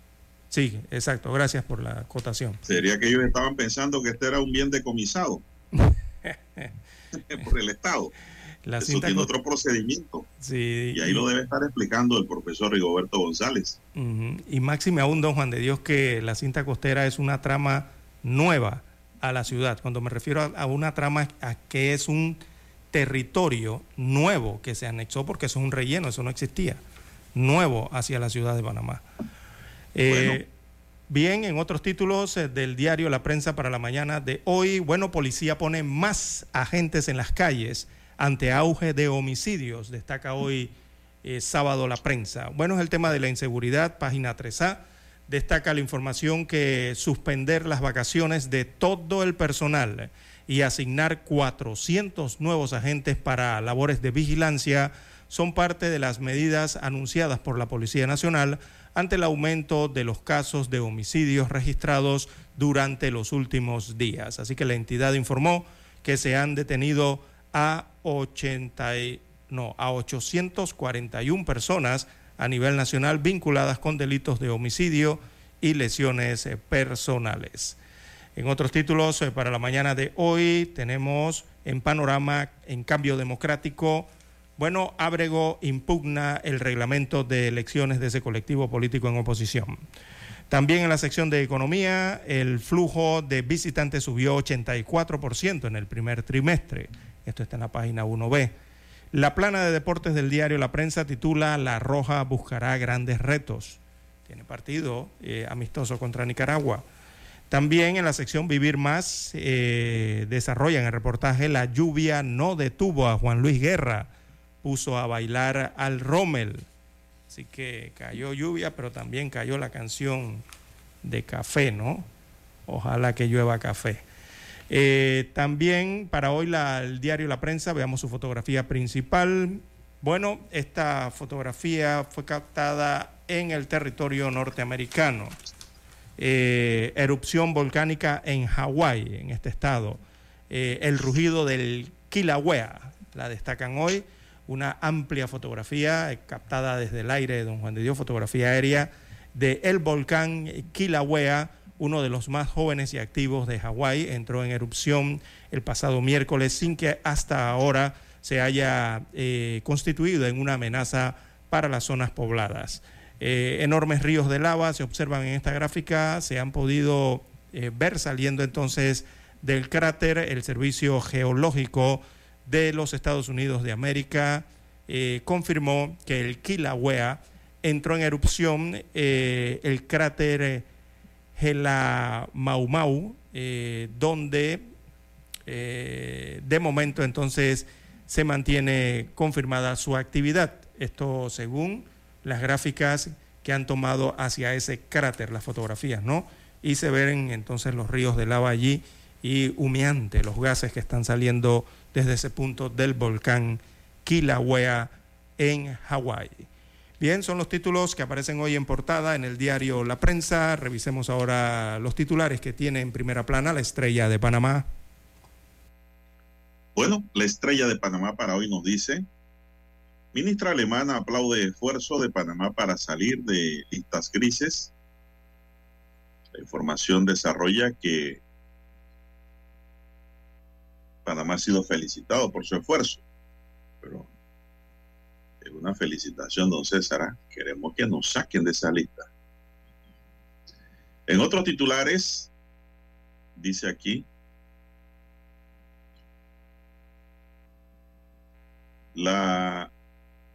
Sí, exacto, gracias por la acotación. Sería que ellos estaban pensando que este era un bien decomisado por el Estado. La Eso tiene otro procedimiento. Sí, y ahí lo debe estar explicando el profesor Rigoberto González. Y máxime aún, don Juan de Dios, que la cinta costera es una trama nueva a la ciudad. Cuando me refiero a, a una trama a que es un territorio nuevo que se anexó, porque eso es un relleno, eso no existía, nuevo hacia la ciudad de Panamá. Eh, bien, en otros títulos eh, del diario La Prensa para la mañana de hoy, bueno, policía pone más agentes en las calles ante auge de homicidios, destaca hoy eh, sábado la prensa. Bueno, es el tema de la inseguridad, página 3A, destaca la información que suspender las vacaciones de todo el personal y asignar 400 nuevos agentes para labores de vigilancia son parte de las medidas anunciadas por la Policía Nacional ante el aumento de los casos de homicidios registrados durante los últimos días. Así que la entidad informó que se han detenido a, 80 no, a 841 personas a nivel nacional vinculadas con delitos de homicidio y lesiones personales. En otros títulos, eh, para la mañana de hoy, tenemos en panorama, en cambio democrático, bueno, Ábrego impugna el reglamento de elecciones de ese colectivo político en oposición. También en la sección de economía, el flujo de visitantes subió 84% en el primer trimestre. Esto está en la página 1B. La plana de deportes del diario La Prensa titula La Roja buscará grandes retos. Tiene partido eh, amistoso contra Nicaragua. También en la sección Vivir Más eh, desarrollan el reportaje La lluvia no detuvo a Juan Luis Guerra, puso a bailar al Rommel. Así que cayó lluvia, pero también cayó la canción de café, ¿no? Ojalá que llueva café. Eh, también para hoy el diario La Prensa, veamos su fotografía principal. Bueno, esta fotografía fue captada en el territorio norteamericano. Eh, erupción volcánica en Hawái, en este estado, eh, el rugido del Kilauea. La destacan hoy una amplia fotografía captada desde el aire de Don Juan de Dios, fotografía aérea de el volcán Kilauea, uno de los más jóvenes y activos de Hawái, entró en erupción el pasado miércoles sin que hasta ahora se haya eh, constituido en una amenaza para las zonas pobladas. Eh, enormes ríos de lava se observan en esta gráfica, se han podido eh, ver saliendo entonces del cráter el Servicio Geológico de los Estados Unidos de América confirmó que el Kilauea entró en erupción el cráter Gela Mau Mau, donde de momento entonces se mantiene confirmada su actividad. Esto según las gráficas que han tomado hacia ese cráter, las fotografías, ¿no? Y se ven entonces los ríos de lava allí y humeante los gases que están saliendo desde ese punto del volcán Kilauea en Hawái. Bien, son los títulos que aparecen hoy en portada en el diario La Prensa. Revisemos ahora los titulares que tiene en primera plana la estrella de Panamá. Bueno, la estrella de Panamá para hoy nos dice, ministra alemana aplaude esfuerzo de Panamá para salir de listas grises. La información desarrolla que Panamá ha sido felicitado por su esfuerzo, pero es una felicitación, don César. ¿ah? Queremos que nos saquen de esa lista. En otros titulares, dice aquí, La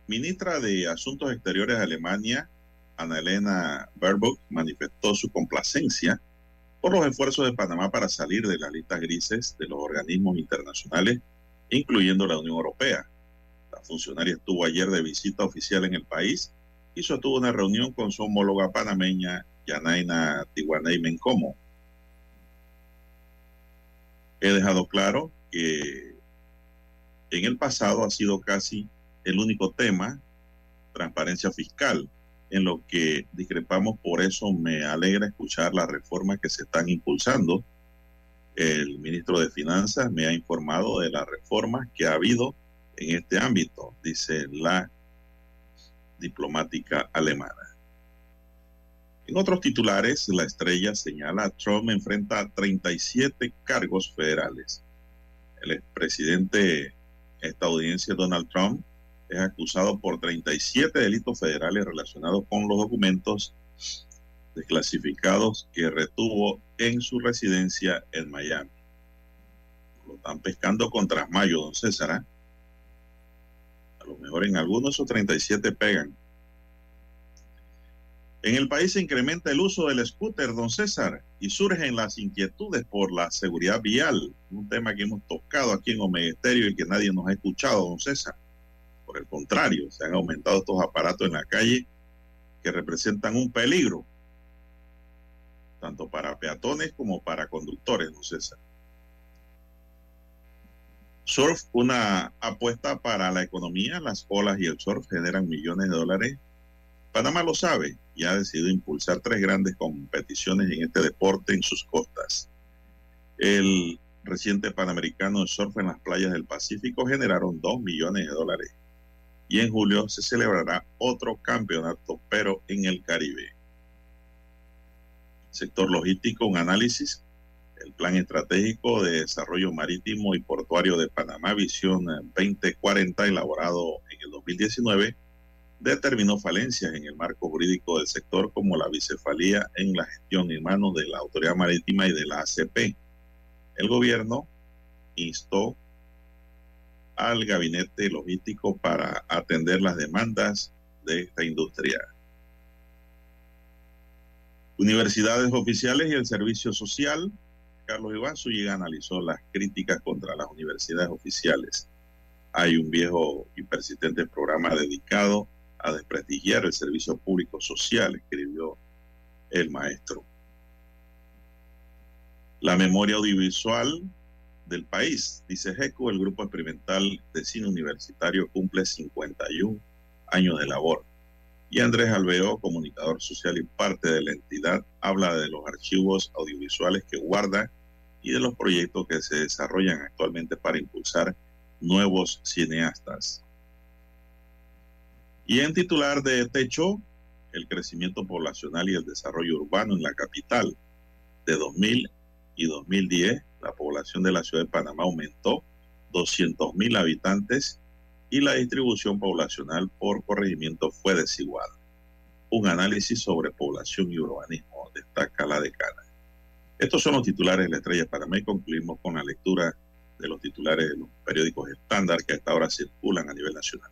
ministra de Asuntos Exteriores de Alemania, Annalena Baerbock, manifestó su complacencia por los esfuerzos de Panamá para salir de las listas grises de los organismos internacionales, incluyendo la Unión Europea. La funcionaria estuvo ayer de visita oficial en el país y sostuvo una reunión con su homóloga panameña, Yanaina Tiwanei Mencomo. He dejado claro que en el pasado ha sido casi el único tema, transparencia fiscal, en lo que discrepamos. Por eso me alegra escuchar las reformas que se están impulsando. El ministro de Finanzas me ha informado de las reformas que ha habido en este ámbito, dice la diplomática alemana. En otros titulares, la estrella señala Trump enfrenta 37 cargos federales. El expresidente estadounidense Donald Trump es acusado por 37 delitos federales relacionados con los documentos desclasificados que retuvo en su residencia en Miami. Lo están pescando contra Mayo, don César. ¿ah? A lo mejor en algunos esos 37 pegan. En el país se incrementa el uso del scooter, don César, y surgen las inquietudes por la seguridad vial, un tema que hemos tocado aquí en Omega y que nadie nos ha escuchado, don César. Por el contrario, se han aumentado estos aparatos en la calle que representan un peligro, tanto para peatones como para conductores, don César. Surf, una apuesta para la economía, las olas y el surf generan millones de dólares Panamá lo sabe y ha decidido impulsar tres grandes competiciones en este deporte en sus costas. El reciente Panamericano de Surf en las playas del Pacífico generaron dos millones de dólares. Y en julio se celebrará otro campeonato, pero en el Caribe. Sector logístico, un análisis. El Plan Estratégico de Desarrollo Marítimo y Portuario de Panamá, Visión 2040, elaborado en el 2019 determinó falencias en el marco jurídico del sector como la bicefalía en la gestión en manos de la Autoridad Marítima y de la ACP. El gobierno instó al gabinete logístico para atender las demandas de esta industria. Universidades oficiales y el servicio social. Carlos Iván Zúñiga analizó las críticas contra las universidades oficiales. Hay un viejo y persistente programa dedicado a desprestigiar el servicio público social, escribió el maestro. La memoria audiovisual del país, dice GECO, el grupo experimental de cine universitario cumple 51 años de labor. Y Andrés Alveo, comunicador social y parte de la entidad, habla de los archivos audiovisuales que guarda y de los proyectos que se desarrollan actualmente para impulsar nuevos cineastas. Y en titular de Techo, el crecimiento poblacional y el desarrollo urbano en la capital. De 2000 y 2010, la población de la ciudad de Panamá aumentó 200 mil habitantes y la distribución poblacional por corregimiento fue desigual. Un análisis sobre población y urbanismo, destaca la decana. Estos son los titulares de la Estrella Panamá y concluimos con la lectura de los titulares de los periódicos estándar que hasta ahora circulan a nivel nacional.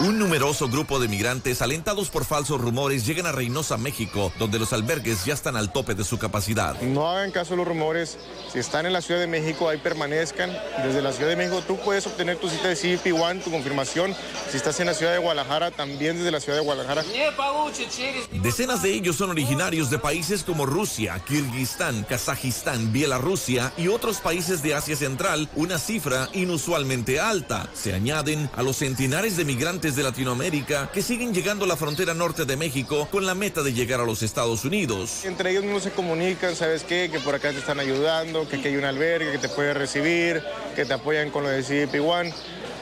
Un numeroso grupo de migrantes alentados por falsos rumores llegan a Reynosa, México, donde los albergues ya están al tope de su capacidad. No hagan caso a los rumores. Si están en la Ciudad de México, ahí permanezcan. Desde la Ciudad de México tú puedes obtener tu cita de CBP One, tu confirmación. Si estás en la Ciudad de Guadalajara, también desde la Ciudad de Guadalajara. Decenas de ellos son originarios de países como Rusia, Kirguistán, Kazajistán, Bielorrusia y otros países de Asia Central, una cifra inusualmente alta. Se añaden a los centenares de migrantes de Latinoamérica que siguen llegando a la frontera norte de México con la meta de llegar a los Estados Unidos. Entre ellos no se comunican, ¿sabes qué? Que por acá te están ayudando, que aquí hay un albergue, que te puede recibir, que te apoyan con lo de CDP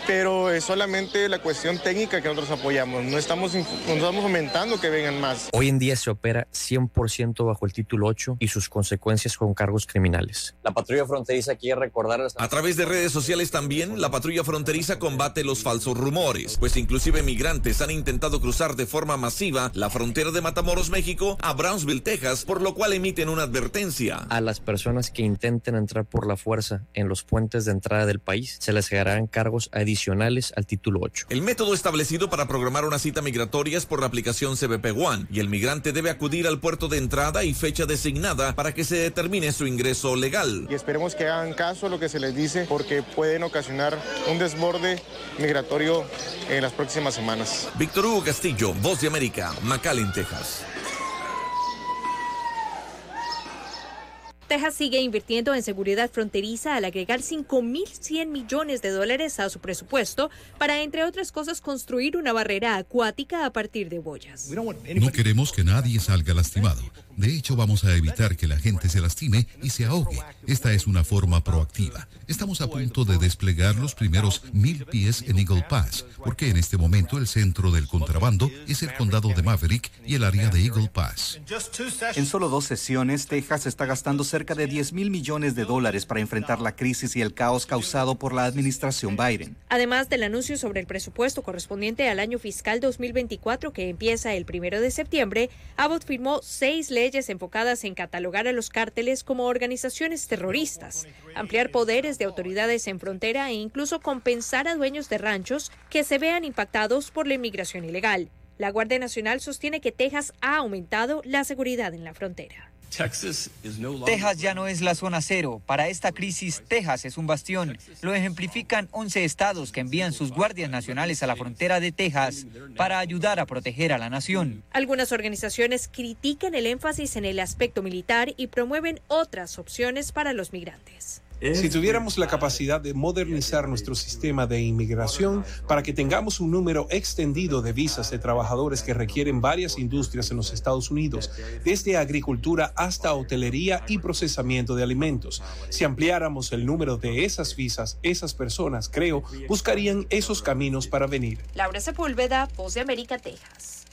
pero es solamente la cuestión técnica que nosotros apoyamos. No estamos, no estamos aumentando que vengan más. Hoy en día se opera 100% bajo el título 8 y sus consecuencias con cargos criminales. La patrulla fronteriza quiere recordar... A través de redes sociales también, la patrulla fronteriza combate los falsos rumores, pues inclusive migrantes han intentado cruzar de forma masiva la frontera de Matamoros, México, a Brownsville, Texas, por lo cual emiten una advertencia. A las personas que intenten entrar por la fuerza en los puentes de entrada del país, se les harán cargos adicionales adicionales al título 8. El método establecido para programar una cita migratoria es por la aplicación CBP One y el migrante debe acudir al puerto de entrada y fecha designada para que se determine su ingreso legal. Y esperemos que hagan caso a lo que se les dice porque pueden ocasionar un desborde migratorio en las próximas semanas. Víctor Hugo Castillo, Voz de América, McAllen, Texas. Texas sigue invirtiendo en seguridad fronteriza al agregar 5.100 millones de dólares a su presupuesto para, entre otras cosas, construir una barrera acuática a partir de boyas. No queremos que nadie salga lastimado. De hecho, vamos a evitar que la gente se lastime y se ahogue. Esta es una forma proactiva. Estamos a punto de desplegar los primeros mil pies en Eagle Pass, porque en este momento el centro del contrabando es el condado de Maverick y el área de Eagle Pass. En solo dos sesiones, Texas está gastando cerca de 10 mil millones de dólares para enfrentar la crisis y el caos causado por la administración Biden. Además del anuncio sobre el presupuesto correspondiente al año fiscal 2024 que empieza el primero de septiembre, Abbott firmó seis leyes enfocadas en catalogar a los cárteles como organizaciones terroristas, ampliar poderes de autoridades en frontera e incluso compensar a dueños de ranchos que se vean impactados por la inmigración ilegal. La Guardia Nacional sostiene que Texas ha aumentado la seguridad en la frontera. Texas ya no es la zona cero. Para esta crisis, Texas es un bastión. Lo ejemplifican 11 estados que envían sus guardias nacionales a la frontera de Texas para ayudar a proteger a la nación. Algunas organizaciones critican el énfasis en el aspecto militar y promueven otras opciones para los migrantes. Si tuviéramos la capacidad de modernizar nuestro sistema de inmigración para que tengamos un número extendido de visas de trabajadores que requieren varias industrias en los Estados Unidos, desde agricultura hasta hotelería y procesamiento de alimentos, si ampliáramos el número de esas visas, esas personas, creo, buscarían esos caminos para venir. Laura Sepúlveda, Voz de América, Texas.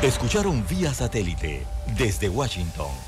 Escucharon vía satélite desde Washington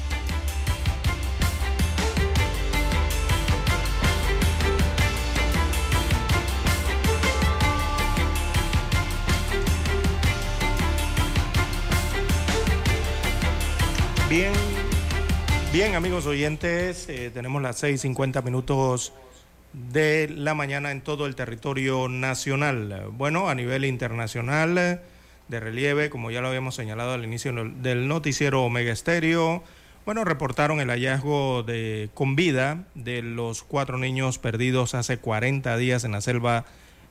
Bien, bien amigos oyentes, eh, tenemos las 6.50 minutos de la mañana en todo el territorio nacional. Bueno, a nivel internacional de relieve, como ya lo habíamos señalado al inicio del noticiero Omega Estéreo, bueno, reportaron el hallazgo de, con vida de los cuatro niños perdidos hace 40 días en la selva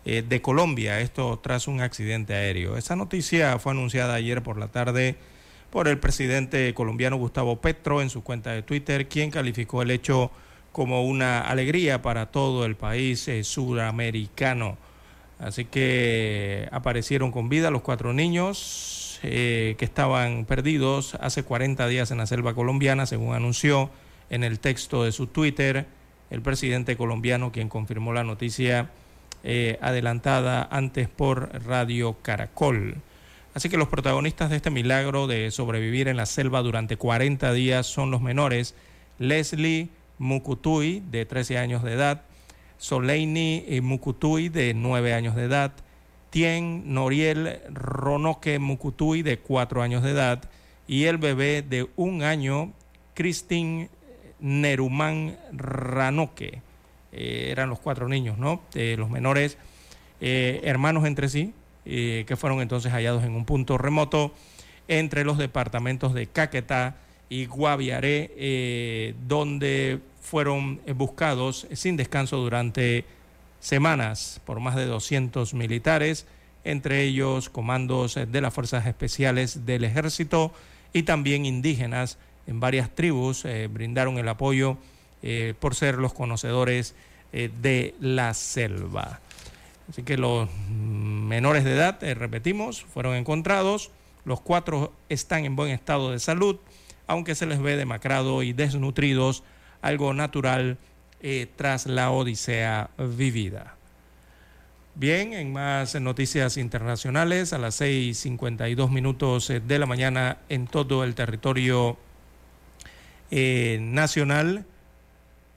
eh, de Colombia, esto tras un accidente aéreo. Esa noticia fue anunciada ayer por la tarde por el presidente colombiano Gustavo Petro en su cuenta de Twitter, quien calificó el hecho como una alegría para todo el país eh, suramericano. Así que aparecieron con vida los cuatro niños eh, que estaban perdidos hace 40 días en la selva colombiana, según anunció en el texto de su Twitter el presidente colombiano, quien confirmó la noticia eh, adelantada antes por Radio Caracol. Así que los protagonistas de este milagro de sobrevivir en la selva durante 40 días son los menores Leslie Mukutui, de 13 años de edad, Soleini Mukutui, de 9 años de edad, Tien Noriel Ronoke Mukutui, de 4 años de edad, y el bebé de un año, Christine Neruman Ranoque. Eh, eran los cuatro niños, ¿no? los menores, eh, hermanos entre sí, eh, que fueron entonces hallados en un punto remoto entre los departamentos de Caquetá y Guaviaré, eh, donde fueron buscados sin descanso durante semanas por más de 200 militares, entre ellos comandos de las Fuerzas Especiales del Ejército y también indígenas en varias tribus eh, brindaron el apoyo por ser los conocedores de la selva. Así que los menores de edad, eh, repetimos, fueron encontrados. Los cuatro están en buen estado de salud, aunque se les ve demacrado y desnutridos, algo natural eh, tras la odisea vivida. Bien, en más noticias internacionales, a las 6.52 minutos eh, de la mañana en todo el territorio nacional,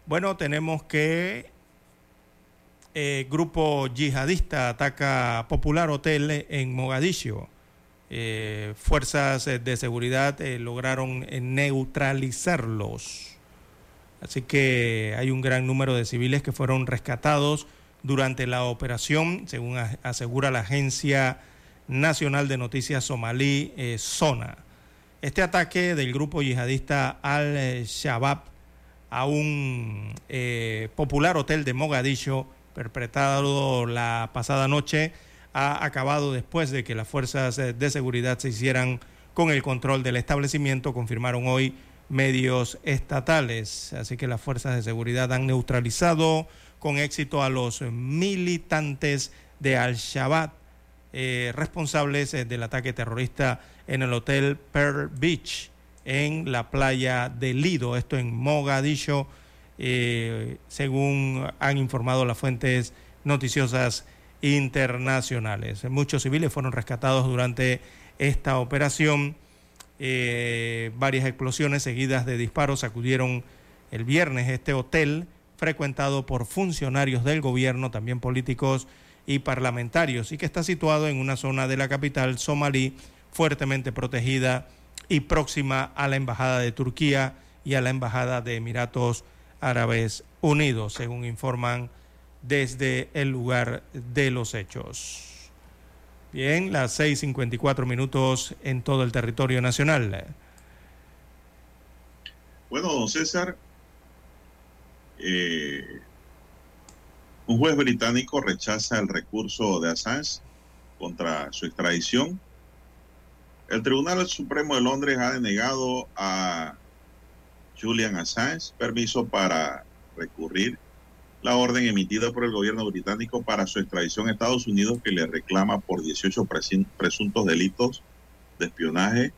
bueno, tenemos que eh, grupo yihadista ataca Popular Hotel en Mogadiscio. Eh, fuerzas de seguridad eh, lograron neutralizarlos. Así que hay un gran número de civiles que fueron rescatados durante la operación, según asegura la Agencia Nacional de Noticias Somalí, SONA. Este ataque del grupo yihadista Al-Shabaab a un popular hotel de Mogadiscio perpetrado la pasada noche ha acabado después de que las fuerzas eh, de seguridad se hicieran con el control del establecimiento, confirmaron hoy medios estatales. Así que las fuerzas de seguridad han neutralizado con éxito a los militantes de Al-Shabaab, eh, responsables eh, del ataque terrorista en el hotel Pearl Beach, en la playa de Lido, esto en Mogadiscio eh, según han informado las fuentes noticiosas internacionales. Muchos civiles fueron rescatados durante esta operación. Eh, varias explosiones seguidas de disparos sacudieron el viernes este hotel frecuentado por funcionarios del gobierno, también políticos y parlamentarios, y que está situado en una zona de la capital somalí fuertemente protegida y próxima a la Embajada de Turquía y a la Embajada de Emiratos Árabes Unidos, según informan desde el lugar de los hechos. Bien, las 6.54 minutos en todo el territorio nacional. Bueno, don César, eh, un juez británico rechaza el recurso de Assange contra su extradición. El Tribunal Supremo de Londres ha denegado a Julian Assange permiso para recurrir la orden emitida por el gobierno británico para su extradición a Estados Unidos que le reclama por 18 presuntos delitos de espionaje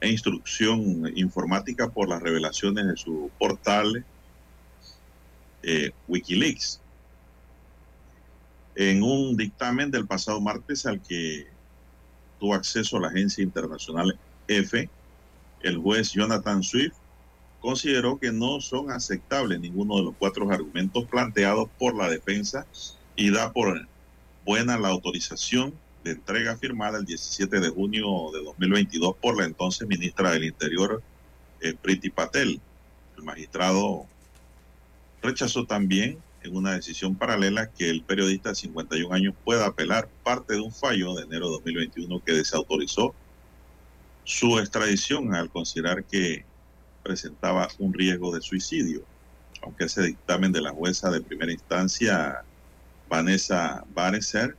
e instrucción informática por las revelaciones de su portal eh, Wikileaks. En un dictamen del pasado martes al que tuvo acceso la agencia internacional F, el juez Jonathan Swift consideró que no son aceptables ninguno de los cuatro argumentos planteados por la defensa y da por buena la autorización de entrega firmada el 17 de junio de 2022 por la entonces ministra del Interior, eh, Priti Patel. El magistrado rechazó también en una decisión paralela que el periodista de 51 años pueda apelar parte de un fallo de enero de 2021 que desautorizó su extradición al considerar que presentaba un riesgo de suicidio, aunque ese dictamen de la jueza de primera instancia, Vanessa Bareser,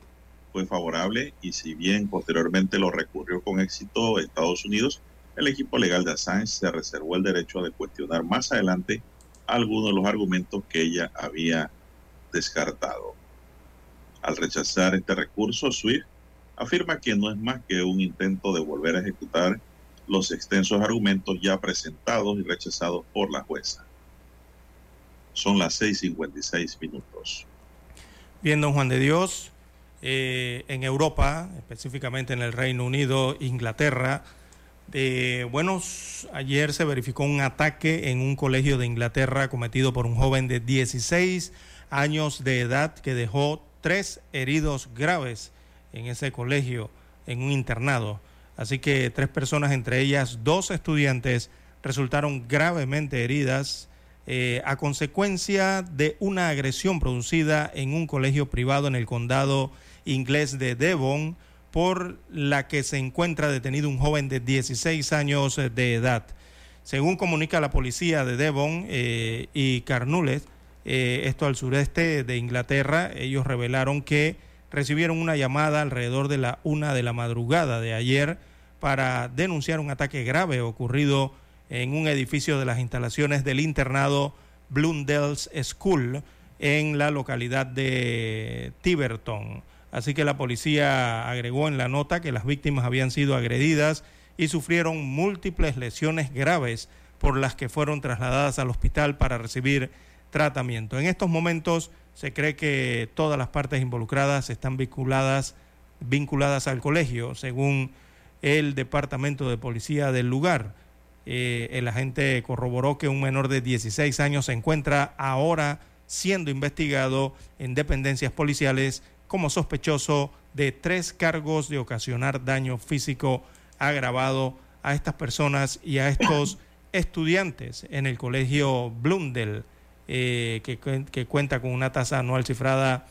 fue favorable y si bien posteriormente lo recurrió con éxito Estados Unidos, el equipo legal de Assange se reservó el derecho de cuestionar más adelante algunos de los argumentos que ella había descartado. Al rechazar este recurso, Swift afirma que no es más que un intento de volver a ejecutar los extensos argumentos ya presentados y rechazados por la jueza. Son las 6.56 minutos. Bien, don Juan de Dios, eh, en Europa, específicamente en el Reino Unido, Inglaterra, eh, bueno, ayer se verificó un ataque en un colegio de Inglaterra cometido por un joven de 16 años de edad que dejó tres heridos graves en ese colegio, en un internado. Así que tres personas, entre ellas dos estudiantes, resultaron gravemente heridas eh, a consecuencia de una agresión producida en un colegio privado en el condado inglés de Devon, por la que se encuentra detenido un joven de 16 años de edad. Según comunica la policía de Devon eh, y Carnulet, eh, esto al sureste de Inglaterra, ellos revelaron que recibieron una llamada alrededor de la una de la madrugada de ayer para denunciar un ataque grave ocurrido en un edificio de las instalaciones del internado Blundell's School en la localidad de Tiverton. Así que la policía agregó en la nota que las víctimas habían sido agredidas y sufrieron múltiples lesiones graves por las que fueron trasladadas al hospital para recibir tratamiento. En estos momentos se cree que todas las partes involucradas están vinculadas, vinculadas al colegio, según el departamento de policía del lugar. Eh, el agente corroboró que un menor de 16 años se encuentra ahora siendo investigado en dependencias policiales como sospechoso de tres cargos de ocasionar daño físico agravado a estas personas y a estos estudiantes en el colegio Blundell, eh, que, cuenta con una tasa anual cifrada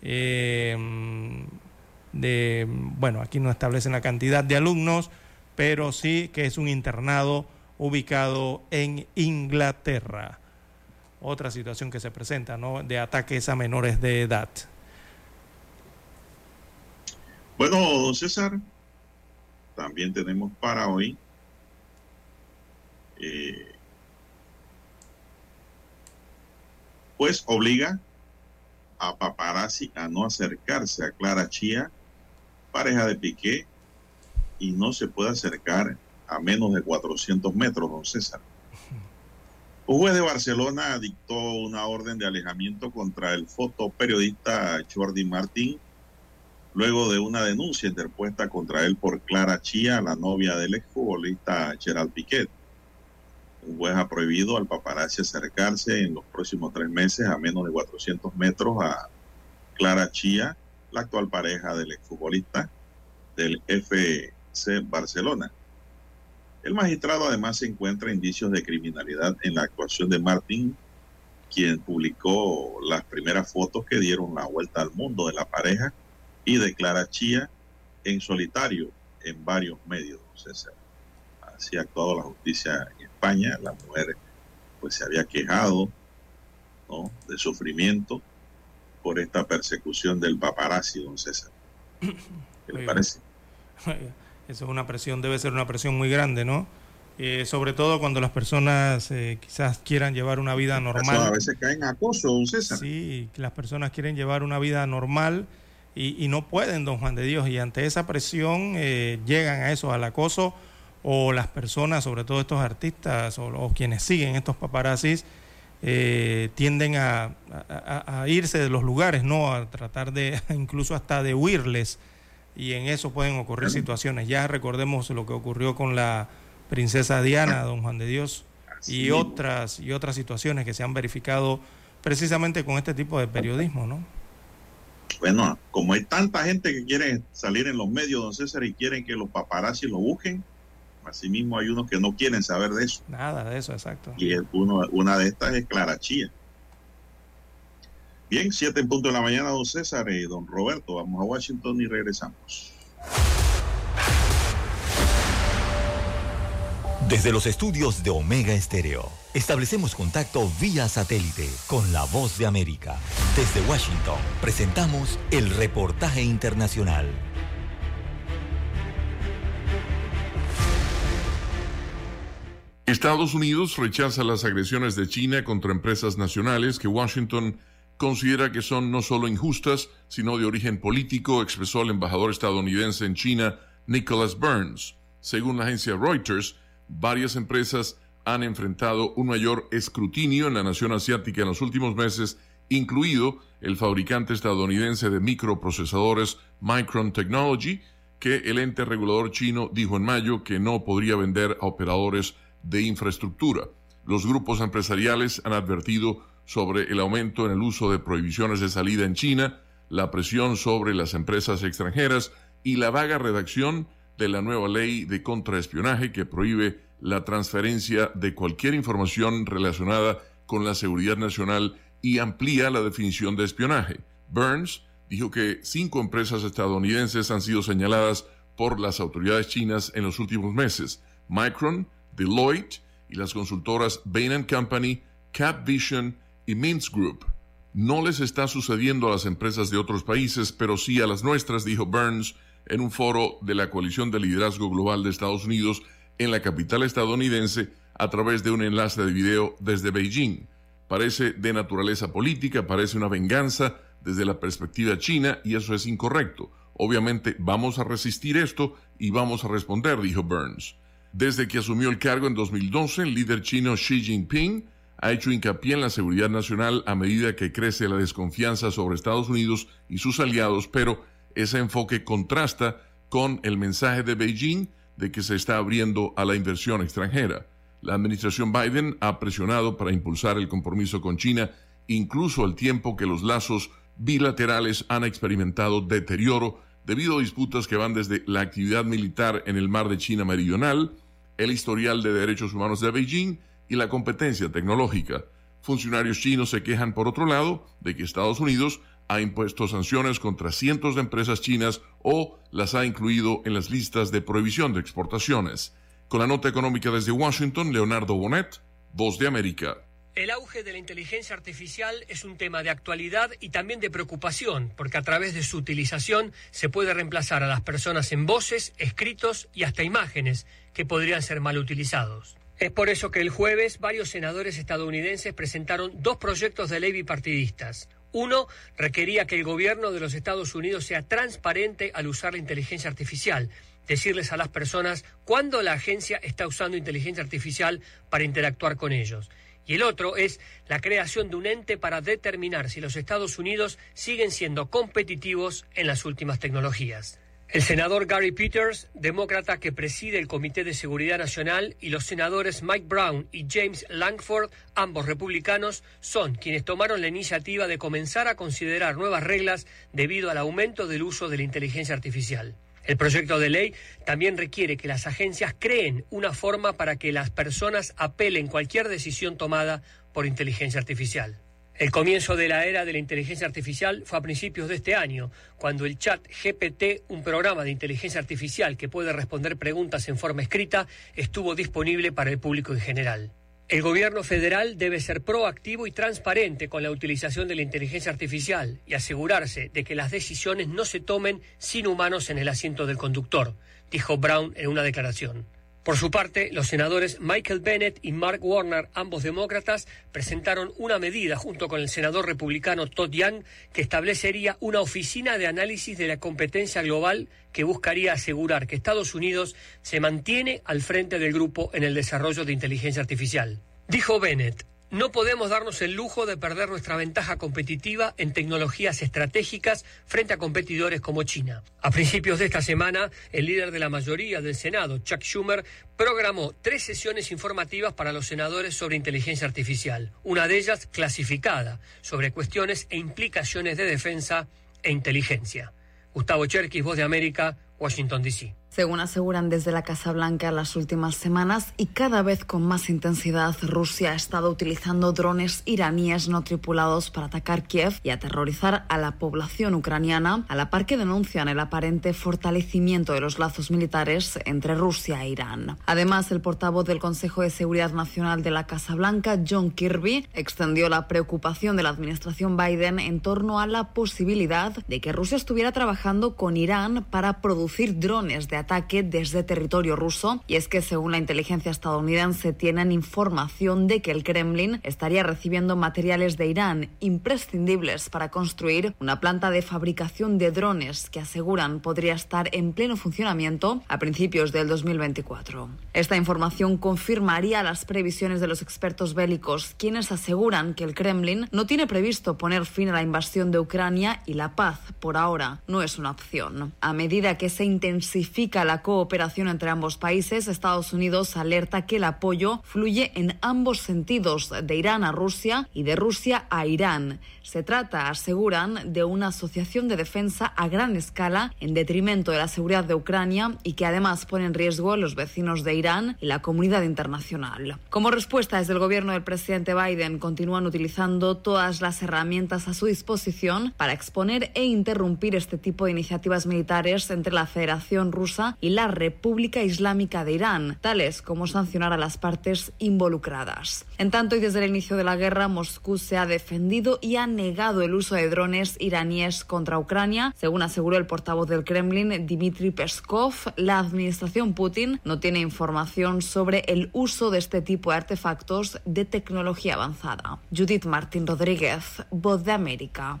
eh, de, bueno, aquí no establecen la cantidad de alumnos, pero sí que es un internado ubicado en Inglaterra. Otra situación que se presenta, ¿no? De ataques a menores de edad. Bueno, don César, también tenemos para hoy eh, pues obliga a paparazzi a no acercarse a Clara Chía, pareja de Piqué, y no se puede acercar a menos de 400 metros, don César. Un juez de Barcelona dictó una orden de alejamiento contra el fotoperiodista Jordi Martín luego de una denuncia interpuesta contra él por Clara Chía, la novia del exfutbolista Gerald Piquet. Un juez ha prohibido al paparazzi acercarse en los próximos tres meses a menos de 400 metros a Clara Chía, la actual pareja del exfutbolista del FC Barcelona. El magistrado además encuentra indicios de criminalidad en la actuación de Martín, quien publicó las primeras fotos que dieron la vuelta al mundo de la pareja y declara Chía en solitario en varios medios, César. Así ha actuado la justicia España. La mujer pues se había quejado ¿no? de sufrimiento por esta persecución del paparazzi, don César. ¿Qué le parece? Eso es una presión, debe ser una presión muy grande, ¿no? eh, sobre todo cuando las personas eh, quizás quieran llevar una vida normal. a veces caen acoso, don César. Sí, las personas quieren llevar una vida normal y, no pueden, don Juan de Dios, y ante esa presión eh, llegan a eso, al acoso, o las personas, sobre todo estos artistas o, quienes siguen estos paparazzis, tienden a, a, irse de los lugares, ¿no? A tratar de, incluso hasta de huirles, y en eso pueden ocurrir situaciones. Ya recordemos lo que ocurrió con la Princesa Diana, don Juan de Dios, y otras, y otras situaciones que se han verificado precisamente con este tipo de periodismo, ¿no? Bueno, como hay tanta gente que quiere salir en los medios, don César, y quieren que los paparazzi lo busquen, asimismo hay unos que no quieren saber de eso. Nada de eso, exacto. Y uno, una de estas es Clara Chía. Bien, siete en punto de la mañana, don César y don Roberto. Vamos a Washington y regresamos. Desde los estudios de Omega Estéreo, establecemos contacto vía satélite con la voz de América. Desde Washington, presentamos el reportaje internacional. Estados Unidos rechaza las agresiones de China contra empresas nacionales que Washington considera que son no solo injustas, sino de origen político, expresó el embajador estadounidense en China, Nicholas Burns. Según la agencia Reuters, varias empresas han enfrentado un mayor escrutinio en la nación asiática en los últimos meses, incluido el fabricante estadounidense de microprocesadores Micron Technology, que el ente regulador chino dijo en mayo que no podría vender a operadores de infraestructura. Los grupos empresariales han advertido sobre el aumento en el uso de prohibiciones de salida en China, la presión sobre las empresas extranjeras y la vaga redacción de la nueva ley de contraespionaje que prohíbe la transferencia de cualquier información relacionada con la seguridad nacional y amplía la definición de espionaje. Burns dijo que cinco empresas estadounidenses han sido señaladas por las autoridades chinas en los últimos meses. Micron, Deloitte y las consultoras Bain Company, CapVision y Mintz Group. No les está sucediendo a las empresas de otros países, pero sí a las nuestras, dijo Burns, en un foro de la Coalición de Liderazgo Global de Estados Unidos en la capital estadounidense a través de un enlace de video desde Beijing. Parece de naturaleza política, parece una venganza desde la perspectiva china y eso es incorrecto. Obviamente vamos a resistir esto y vamos a responder, dijo Burns. Desde que asumió el cargo en 2012, el líder chino Xi Jinping ha hecho hincapié en la seguridad nacional a medida que crece la desconfianza sobre Estados Unidos y sus aliados, pero ese enfoque contrasta con el mensaje de Beijing de que se está abriendo a la inversión extranjera. La administración Biden ha presionado para impulsar el compromiso con China, incluso al tiempo que los lazos bilaterales han experimentado deterioro debido a disputas que van desde la actividad militar en el mar de China Meridional, el historial de derechos humanos de Beijing y la competencia tecnológica. Funcionarios chinos se quejan, por otro lado, de que Estados Unidos ha impuesto sanciones contra cientos de empresas chinas o las ha incluido en las listas de prohibición de exportaciones. Con la nota económica desde Washington, Leonardo Bonet, Voz de América. El auge de la inteligencia artificial es un tema de actualidad y también de preocupación, porque a través de su utilización se puede reemplazar a las personas en voces, escritos y hasta imágenes que podrían ser mal utilizados. Es por eso que el jueves varios senadores estadounidenses presentaron dos proyectos de ley bipartidistas. Uno requería que el gobierno de los Estados Unidos sea transparente al usar la inteligencia artificial, decirles a las personas cuándo la agencia está usando inteligencia artificial para interactuar con ellos. Y el otro es la creación de un ente para determinar si los Estados Unidos siguen siendo competitivos en las últimas tecnologías. El senador Gary Peters, demócrata que preside el Comité de Seguridad Nacional, y los senadores Mike Brown y James Langford, ambos republicanos, son quienes tomaron la iniciativa de comenzar a considerar nuevas reglas debido al aumento del uso de la inteligencia artificial. El proyecto de ley también requiere que las agencias creen una forma para que las personas apelen cualquier decisión tomada por inteligencia artificial. El comienzo de la era de la inteligencia artificial fue a principios de este año, cuando el chat GPT, un programa de inteligencia artificial que puede responder preguntas en forma escrita, estuvo disponible para el público en general. El gobierno federal debe ser proactivo y transparente con la utilización de la inteligencia artificial y asegurarse de que las decisiones no se tomen sin humanos en el asiento del conductor, dijo Brown en una declaración. Por su parte, los senadores Michael Bennett y Mark Warner, ambos demócratas, presentaron una medida junto con el senador republicano Todd Young que establecería una oficina de análisis de la competencia global que buscaría asegurar que Estados Unidos se mantiene al frente del grupo en el desarrollo de inteligencia artificial. Dijo Bennett, no podemos darnos el lujo de perder nuestra ventaja competitiva en tecnologías estratégicas frente a competidores como China. A principios de esta semana, el líder de la mayoría del Senado, Chuck Schumer, programó tres sesiones informativas para los senadores sobre inteligencia artificial, una de ellas clasificada, sobre cuestiones e implicaciones de defensa e inteligencia. Gustavo Cherkis, Voz de América, Washington, D.C según aseguran desde la Casa Blanca las últimas semanas y cada vez con más intensidad, Rusia ha estado utilizando drones iraníes no tripulados para atacar Kiev y aterrorizar a la población ucraniana, a la par que denuncian el aparente fortalecimiento de los lazos militares entre Rusia e Irán. Además, el portavoz del Consejo de Seguridad Nacional de la Casa Blanca, John Kirby, extendió la preocupación de la administración Biden en torno a la posibilidad de que Rusia estuviera trabajando con Irán para producir drones de ataque desde territorio ruso y es que según la inteligencia estadounidense tienen información de que el Kremlin estaría recibiendo materiales de Irán imprescindibles para construir una planta de fabricación de drones que aseguran podría estar en pleno funcionamiento a principios del 2024. Esta información confirmaría las previsiones de los expertos bélicos, quienes aseguran que el Kremlin no tiene previsto poner fin a la invasión de Ucrania y la paz por ahora no es una opción. A medida que se intensifica la cooperación entre ambos países, Estados Unidos alerta que el apoyo fluye en ambos sentidos, de Irán a Rusia y de Rusia a Irán. Se trata, aseguran, de una asociación de defensa a gran escala en detrimento de la seguridad de Ucrania y que además pone en riesgo a los vecinos de Irán y la comunidad internacional. Como respuesta desde el gobierno del presidente Biden, continúan utilizando todas las herramientas a su disposición para exponer e interrumpir este tipo de iniciativas militares entre la Federación Rusa y la República Islámica de Irán, tales como sancionar a las partes involucradas. En tanto, y desde el inicio de la guerra, Moscú se ha defendido y ha negado el uso de drones iraníes contra Ucrania. Según aseguró el portavoz del Kremlin, Dmitry Peskov, la administración Putin no tiene información sobre el uso de este tipo de artefactos de tecnología avanzada. Judith Martín Rodríguez, Voz de América.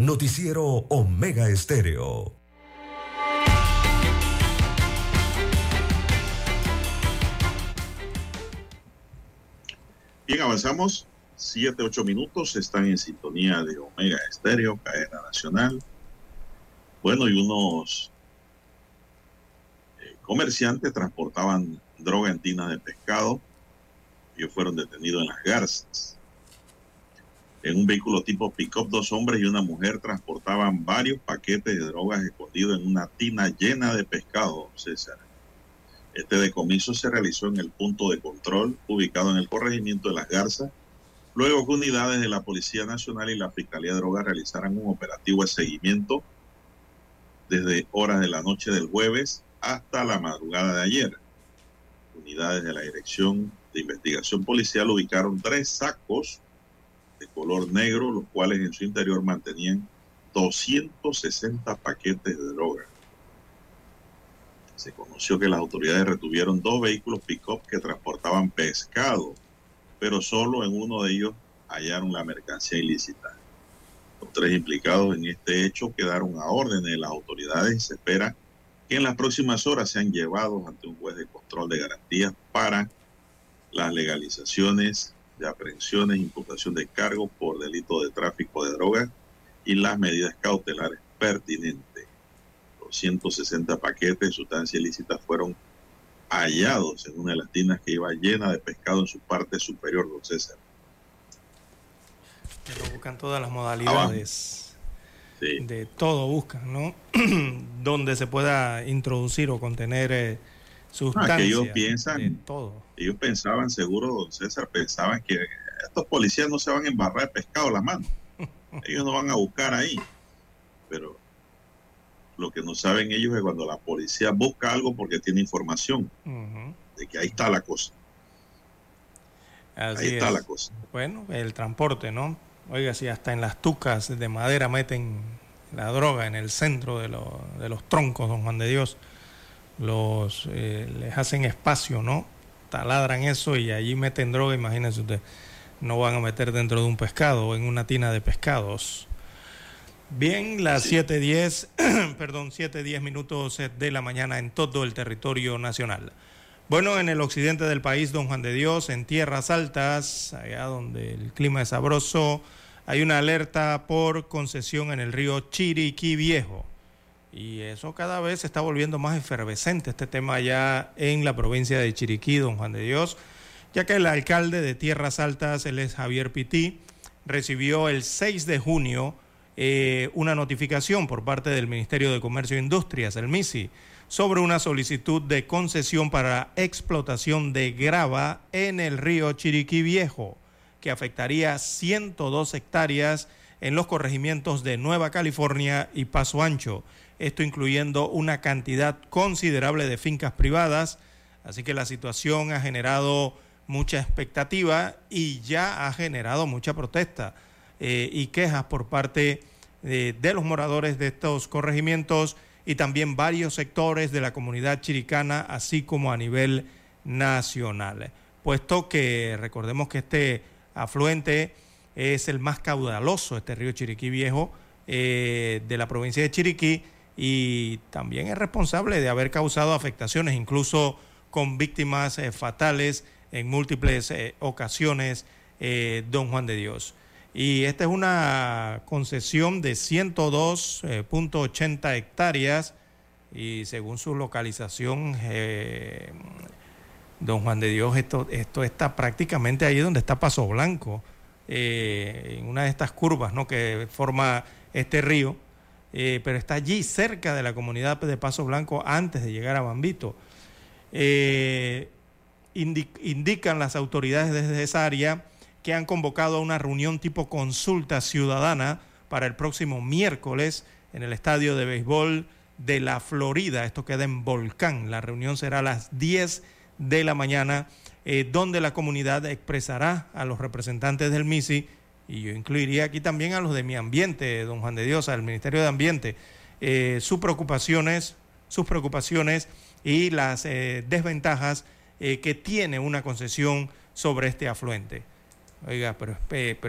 Noticiero Omega Estéreo. Bien, avanzamos. Siete, ocho minutos. Están en sintonía de Omega Estéreo, cadena nacional. Bueno, y unos eh, comerciantes transportaban droga en tinas de pescado. Ellos fueron detenidos en las garzas. En un vehículo tipo pick-up, dos hombres y una mujer transportaban varios paquetes de drogas escondidos en una tina llena de pescado, César. Este decomiso se realizó en el punto de control ubicado en el corregimiento de Las Garzas, luego que unidades de la Policía Nacional y la Fiscalía de Drogas realizaran un operativo de seguimiento desde horas de la noche del jueves hasta la madrugada de ayer. Unidades de la Dirección de Investigación Policial ubicaron tres sacos de color negro, los cuales en su interior mantenían 260 paquetes de droga. Se conoció que las autoridades retuvieron dos vehículos pick-up que transportaban pescado, pero solo en uno de ellos hallaron la mercancía ilícita. Los tres implicados en este hecho quedaron a orden de las autoridades y se espera que en las próximas horas sean llevados ante un juez de control de garantías para las legalizaciones de aprehensiones, imputación de cargos por delito de tráfico de drogas y las medidas cautelares pertinentes. Los 160 paquetes de sustancia ilícita fueron hallados en una de las tinas que iba llena de pescado en su parte superior, don César. buscan todas las modalidades. de todo buscan, ¿no? Donde se pueda introducir o contener eh, sustancias. Ah, que ellos piensan, todo. ellos pensaban, seguro, don César, pensaban que estos policías no se van a embarrar de pescado la mano. ellos no van a buscar ahí. Pero lo que no saben ellos es cuando la policía busca algo porque tiene información de que ahí está la cosa. ahí está la cosa. Bueno, el transporte, ¿no? Oiga, si hasta en las tucas de madera meten la droga en el centro de, de los troncos, don Juan de Dios, los eh, les hacen espacio, ¿no? Taladran eso y allí meten droga, imagínense usted, no van a meter dentro de un pescado o en una tina de pescados. Bien, las 7.10, perdón, 7.10 minutos de la mañana en todo el territorio nacional. Bueno, en el occidente del país, don Juan de Dios, en tierras altas, allá donde el clima es sabroso, hay una alerta por concesión en el río Chiriquí Viejo. Y eso cada vez se está volviendo más efervescente, este tema allá en la provincia de Chiriquí, don Juan de Dios, ya que el alcalde de Tierras Altas, él es Javier Pití, recibió el 6 de junio eh, una notificación por parte del Ministerio de Comercio e Industrias, el MISI, sobre una solicitud de concesión para explotación de grava en el río Chiriquí Viejo que afectaría 102 hectáreas en los corregimientos de Nueva California y Paso Ancho, esto incluyendo una cantidad considerable de fincas privadas, así que la situación ha generado mucha expectativa y ya ha generado mucha protesta eh, y quejas por parte de, de los moradores de estos corregimientos y también varios sectores de la comunidad chiricana, así como a nivel nacional. Puesto que recordemos que este afluente es el más caudaloso, este río Chiriquí Viejo, eh, de la provincia de Chiriquí, y también es responsable de haber causado afectaciones, incluso con víctimas eh, fatales en múltiples eh, ocasiones, don Juan de Dios. Y esta es una concesión de 102.80 hectáreas y según su localización Don Juan de Dios, esto, esto está prácticamente ahí donde está Paso Blanco, eh, en una de estas curvas ¿no? que forma este río, eh, pero está allí cerca de la comunidad de Paso Blanco antes de llegar a Bambito. Eh, indican las autoridades desde esa área que han convocado a una reunión tipo consulta ciudadana para el próximo miércoles en el estadio de béisbol de la Florida. Esto queda en Volcán. La reunión será a las 10 de la mañana, eh, donde la comunidad expresará a los representantes del MISI, y yo incluiría aquí también a los de mi ambiente, don Juan de Dios, al Ministerio de Ambiente, eh, sus preocupaciones, sus preocupaciones y las eh, desventajas que tiene una concesión sobre este afluente. Oiga, pero,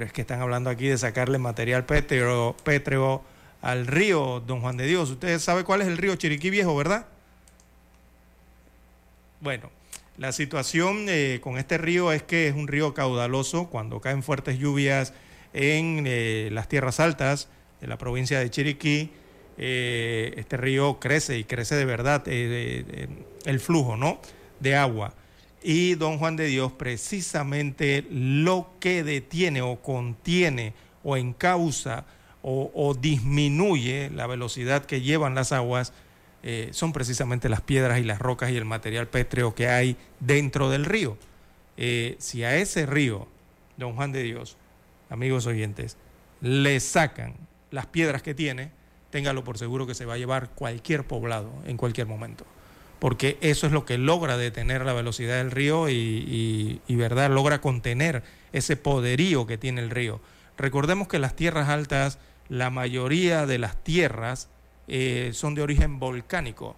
es que están hablando aquí de sacarle material pétreo, al río, don Juan de Dios. Usted sabe cuál es el río Chiriquí Viejo, ¿verdad? Bueno, la situación eh, con este río es que es un río caudaloso cuando caen fuertes lluvias en eh, las tierras altas de la provincia de Chiriquí. Eh, este río crece y crece de verdad el flujo ¿no? de agua. Y don Juan de Dios precisamente lo que detiene o contiene o encausa o, disminuye la velocidad que llevan las aguas eh, son precisamente las piedras y las rocas y el material pétreo que hay dentro del río. Eh, si a ese río, don Juan de Dios, amigos oyentes, le sacan las piedras que tiene, téngalo por seguro que se va a llevar cualquier poblado en cualquier momento. Porque eso es lo que logra detener la velocidad del río y, verdad logra contener ese poderío que tiene el río. Recordemos que las tierras altas, la mayoría de las tierras, eh, son de origen volcánico.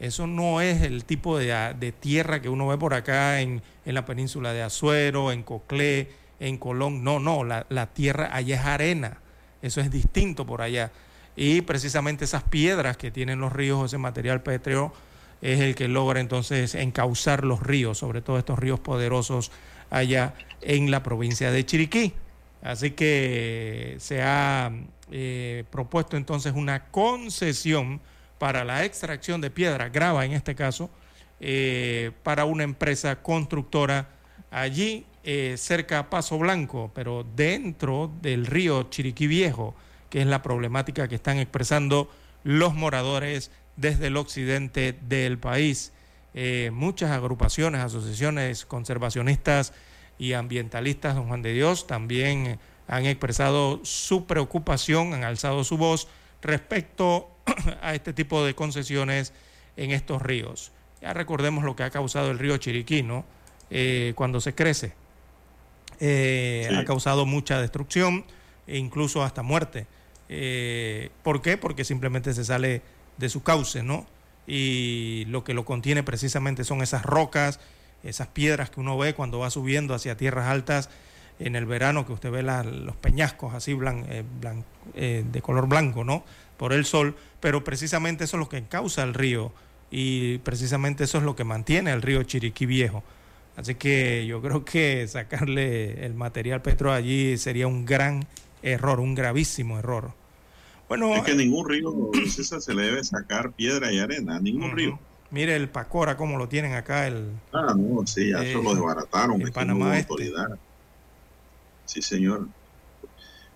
Eso no es el tipo de, tierra que uno ve por acá en, la península de Azuero, en Coclé, en Colón. No, no, la, tierra allá es arena. Eso es distinto por allá. Y precisamente esas piedras que tienen los ríos, ese material pétreo, es el que logra entonces encauzar los ríos, sobre todo estos ríos poderosos allá en la provincia de Chiriquí. Así que se ha eh, propuesto entonces una concesión para la extracción de piedra, grava en este caso, eh, para una empresa constructora allí eh, cerca Paso Blanco, pero dentro del río Chiriquí Viejo, que es la problemática que están expresando los moradores desde el occidente del país. Eh, muchas agrupaciones, asociaciones conservacionistas y ambientalistas, don Juan de Dios, también han expresado su preocupación, han alzado su voz respecto a este tipo de concesiones en estos ríos. Ya recordemos lo que ha causado el río Chiriquí, ¿no? Eh, cuando se crece. Eh, ha causado mucha destrucción e incluso hasta muerte. Eh, ¿Por qué? Porque simplemente se sale de su cauce, ¿no? Y lo que lo contiene precisamente son esas rocas, esas piedras que uno ve cuando va subiendo hacia tierras altas en el verano, que usted ve los peñascos así de color blanco, ¿no? Por el sol, pero precisamente eso es lo que causa el río y precisamente eso es lo que mantiene el río Chiriquí Viejo. Así que yo creo que sacarle el material petro allí sería un gran error, un gravísimo error. Bueno, es que ningún río, César, se le debe sacar piedra y arena, ningún río. Mire el Pacora, como lo tienen acá. El, ah, no, sí, ya eso lo eh, desbarataron. En Panamá este. autoridad. Sí, señor.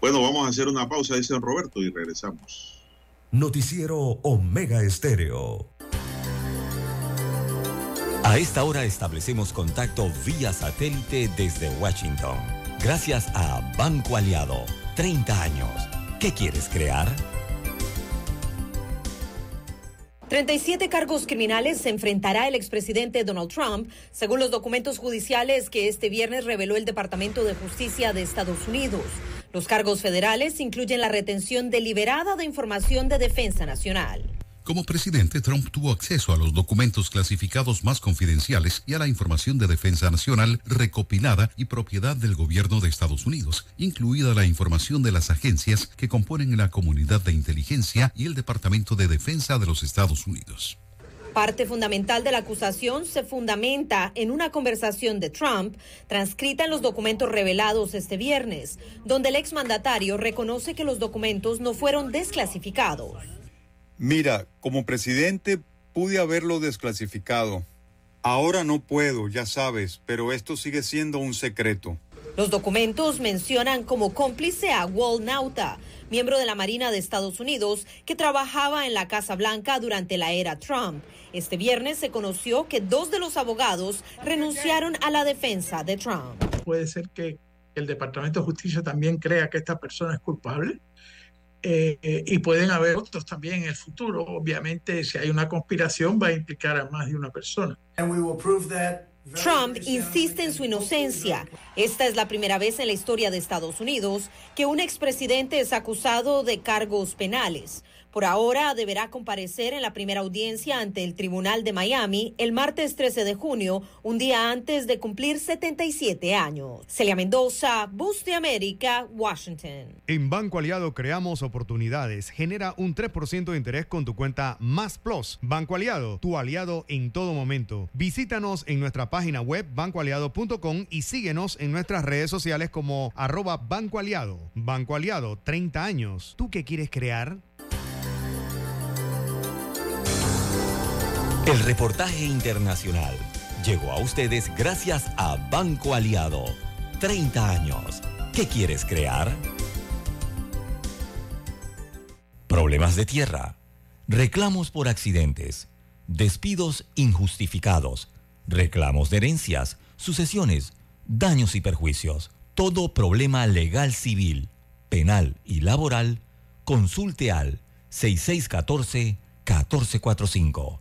Bueno, vamos a hacer una pausa, dice Roberto, y regresamos. Noticiero Omega Estéreo. A esta hora establecemos contacto vía satélite desde Washington. Gracias a Banco Aliado. 30 años. ¿Qué quieres crear? 37 cargos criminales se enfrentará el expresidente Donald Trump, según los documentos judiciales que este viernes reveló el Departamento de Justicia de Estados Unidos. Los cargos federales incluyen la retención deliberada de información de defensa nacional. Como presidente, Trump tuvo acceso a los documentos clasificados más confidenciales y a la información de defensa nacional recopilada y propiedad del gobierno de Estados Unidos, incluida la información de las agencias que componen la comunidad de inteligencia y el Departamento de Defensa de los Estados Unidos. Parte fundamental de la acusación se fundamenta en una conversación de Trump transcrita en los documentos revelados este viernes, donde el exmandatario reconoce que los documentos no fueron desclasificados. Mira, como presidente pude haberlo desclasificado. Ahora no puedo, ya sabes, pero esto sigue siendo un secreto. Los documentos mencionan como cómplice a Walt Nauta, miembro de la Marina de Estados Unidos que trabajaba en la Casa Blanca durante la era Trump. Este viernes se conoció que dos de los abogados renunciaron a la defensa de Trump. Puede ser que el Departamento de Justicia también crea que esta persona es culpable eh, eh, y pueden haber otros también en el futuro. Obviamente, si hay una conspiración, va a implicar a más de una persona. Trump insiste en su inocencia. Esta es la primera vez en la historia de Estados Unidos que un expresidente es acusado de cargos penales. Por ahora deberá comparecer en la primera audiencia ante el Tribunal de Miami el martes 13 de junio, un día antes de cumplir 77 años. Celia Mendoza, Bus de América, Washington. En Banco Aliado creamos oportunidades. Genera un 3% de interés con tu cuenta Más Plus. Banco Aliado, tu aliado en todo momento. Visítanos en nuestra página web bancoaliado.com y síguenos en nuestras redes sociales como arroba Banco Aliado. Banco Aliado, 30 años. ¿Tú qué quieres crear? El reportaje internacional llegó a ustedes gracias a Banco Aliado. 30 años. ¿Qué quieres crear? Problemas de tierra, reclamos por accidentes, despidos injustificados, reclamos de herencias, sucesiones, daños y perjuicios. Todo problema legal civil, penal y laboral, consulte al 6614-1445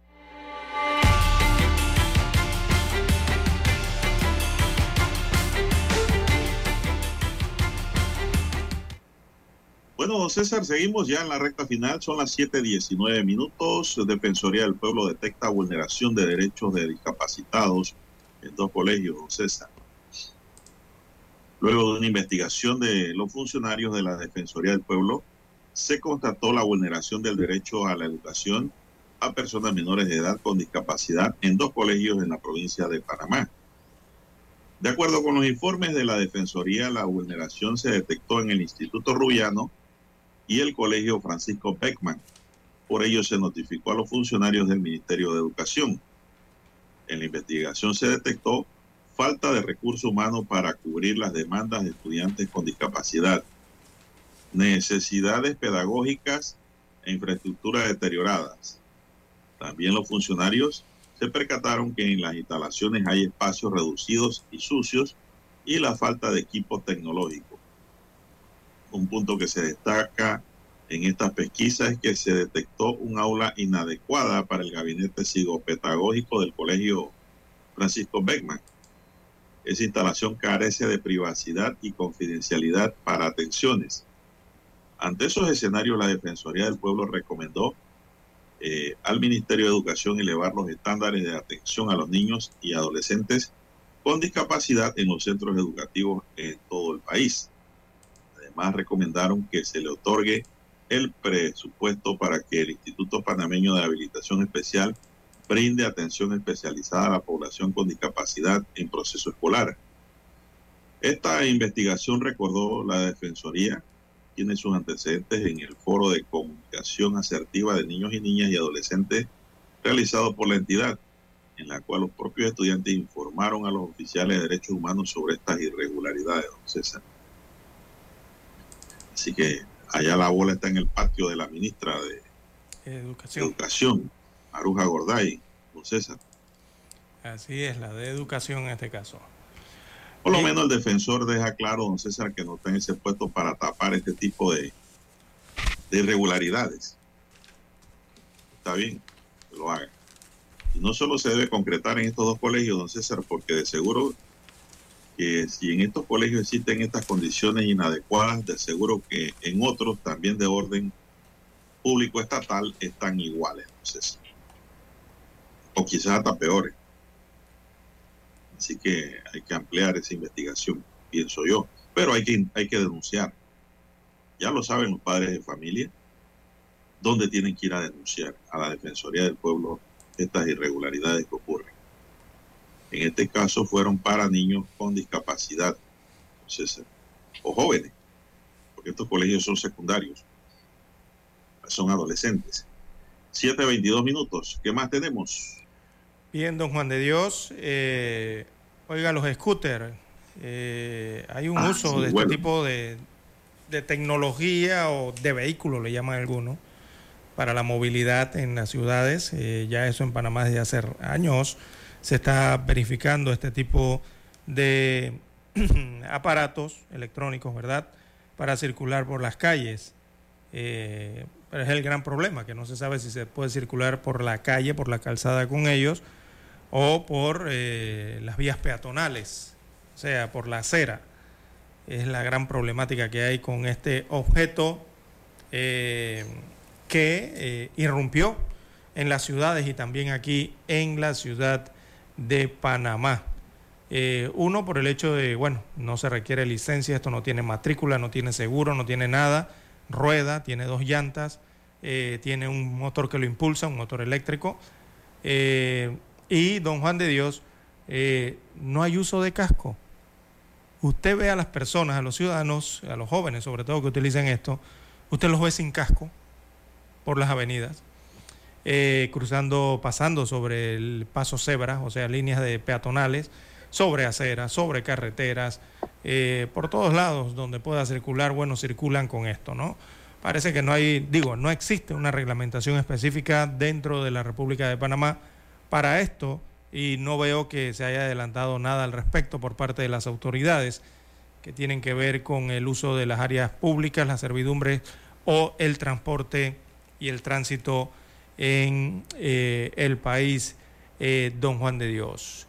Bueno, César, seguimos ya en la recta final. Son las 7:19 minutos. Defensoría del Pueblo detecta vulneración de derechos de discapacitados en dos colegios, César. Luego de una investigación de los funcionarios de la Defensoría del Pueblo, se constató la vulneración del derecho a la educación a personas menores de edad con discapacidad en dos colegios en la provincia de Panamá. De acuerdo con los informes de la Defensoría, la vulneración se detectó en el Instituto Rubiano y el Colegio Francisco Beckman. Por ello se notificó a los funcionarios del Ministerio de Educación. En la investigación se detectó falta de recursos humanos para cubrir las demandas de estudiantes con discapacidad, necesidades pedagógicas e infraestructuras deterioradas. También los funcionarios se percataron que en las instalaciones hay espacios reducidos y sucios y la falta de equipo tecnológico. Un punto que se destaca en estas pesquisas es que se detectó un aula inadecuada para el gabinete psicopedagógico del Colegio Francisco Beckman. Esa instalación carece de privacidad y confidencialidad para atenciones. Ante esos escenarios, la Defensoría del Pueblo recomendó eh, al Ministerio de Educación elevar los estándares de atención a los niños y adolescentes con discapacidad en los centros educativos en todo el país. Recomendaron que se le otorgue el presupuesto para que el Instituto Panameño de Habilitación Especial brinde atención especializada a la población con discapacidad en proceso escolar. Esta investigación, recordó la Defensoría, tiene sus antecedentes en el foro de comunicación asertiva de niños y niñas y adolescentes realizado por la entidad, en la cual los propios estudiantes informaron a los oficiales de derechos humanos sobre estas irregularidades, don César. Así que allá la bola está en el patio de la ministra de Educación, Educación Aruja Gorday, don César. Así es, la de educación en este caso. Por lo menos el defensor deja claro, don César, que no está en ese puesto para tapar este tipo de, de irregularidades. Está bien, que lo haga. Y no solo se debe concretar en estos dos colegios, don César, porque de seguro si en estos colegios existen estas condiciones inadecuadas, de seguro que en otros también de orden público estatal están iguales, César. O quizás hasta peores. Así que hay que ampliar esa investigación, pienso yo. Pero hay que, hay que denunciar. Ya lo saben los padres de familia, dónde tienen que ir a denunciar a la Defensoría del Pueblo estas irregularidades que ocurren. En este caso fueron para niños con discapacidad, o jóvenes, porque estos colegios son secundarios, son adolescentes. 7.22 minutos, ¿qué más tenemos? Bien, don Juan de Dios, eh, oiga, los scooters, eh, hay un Ah, uso sí, de bueno. este tipo de, de tecnología o de vehículo, le llaman algunos, para la movilidad en las ciudades. Eh, ya eso en Panamá desde hace años se está verificando este tipo de aparatos electrónicos, ¿verdad? Para circular por las calles. Eh, pero es el gran problema, que no se sabe si se puede circular por la calle, por la calzada con ellos, o por eh, las vías peatonales, o sea, por la acera. Es la gran problemática que hay con este objeto eh, que irrumpió en las ciudades y también aquí en la ciudad de Panamá. Eh, uno, por el hecho de, bueno, no se requiere licencia, esto no tiene matrícula, no tiene seguro, no tiene nada, rueda, tiene dos llantas, eh, tiene un motor que lo impulsa, un motor eléctrico. Eh, y, don Juan de Dios, no hay uso de casco. Usted ve a las personas, a los ciudadanos, a los jóvenes sobre todo que utilicen esto, usted los ve sin casco por las avenidas, eh, cruzando, pasando sobre el paso cebra, o sea, líneas de peatonales, sobre aceras, sobre carreteras, eh, por todos lados donde pueda circular, bueno, circulan con esto, ¿no? Parece que no hay, digo, no existe una reglamentación específica dentro de la República de Panamá para esto y no veo que se haya adelantado nada al respecto por parte de las autoridades que tienen que ver con el uso de las áreas públicas, las servidumbres o el transporte y el tránsito en eh, el país eh, Don Juan de Dios.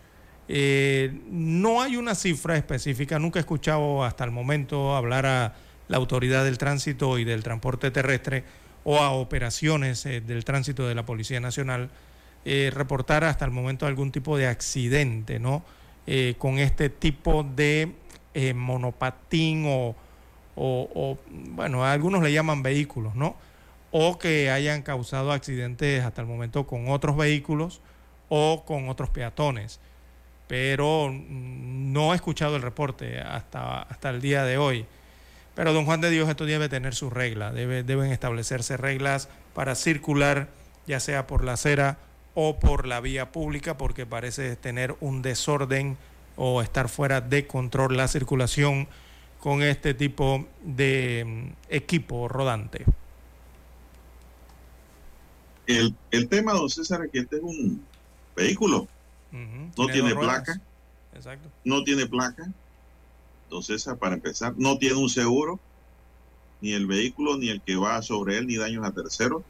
Eh, no hay una cifra específica, nunca he escuchado hasta el momento hablar a la autoridad del tránsito y del transporte terrestre o a operaciones del tránsito de la Policía Nacional reportar hasta el momento algún tipo de accidente, ¿no? Con este tipo de monopatín o, o- o, bueno, algunos le llaman vehículos, ¿no? O que hayan causado accidentes hasta el momento con otros vehículos o con otros peatones. pero no he escuchado el reporte hasta, hasta el día de hoy. Pero don Juan de Dios, esto debe tener sus reglas, debe, deben establecerse reglas para circular, ya sea por la acera o por la vía pública, porque parece tener un desorden o estar fuera de control la circulación con este tipo de mm, equipo rodante. El, el tema, don César, es que este es un vehículo. No tiene, placa. No tiene placa. Don César, para empezar, no tiene un seguro. Ni el vehículo, ni el que va sobre él, ni daños a terceros.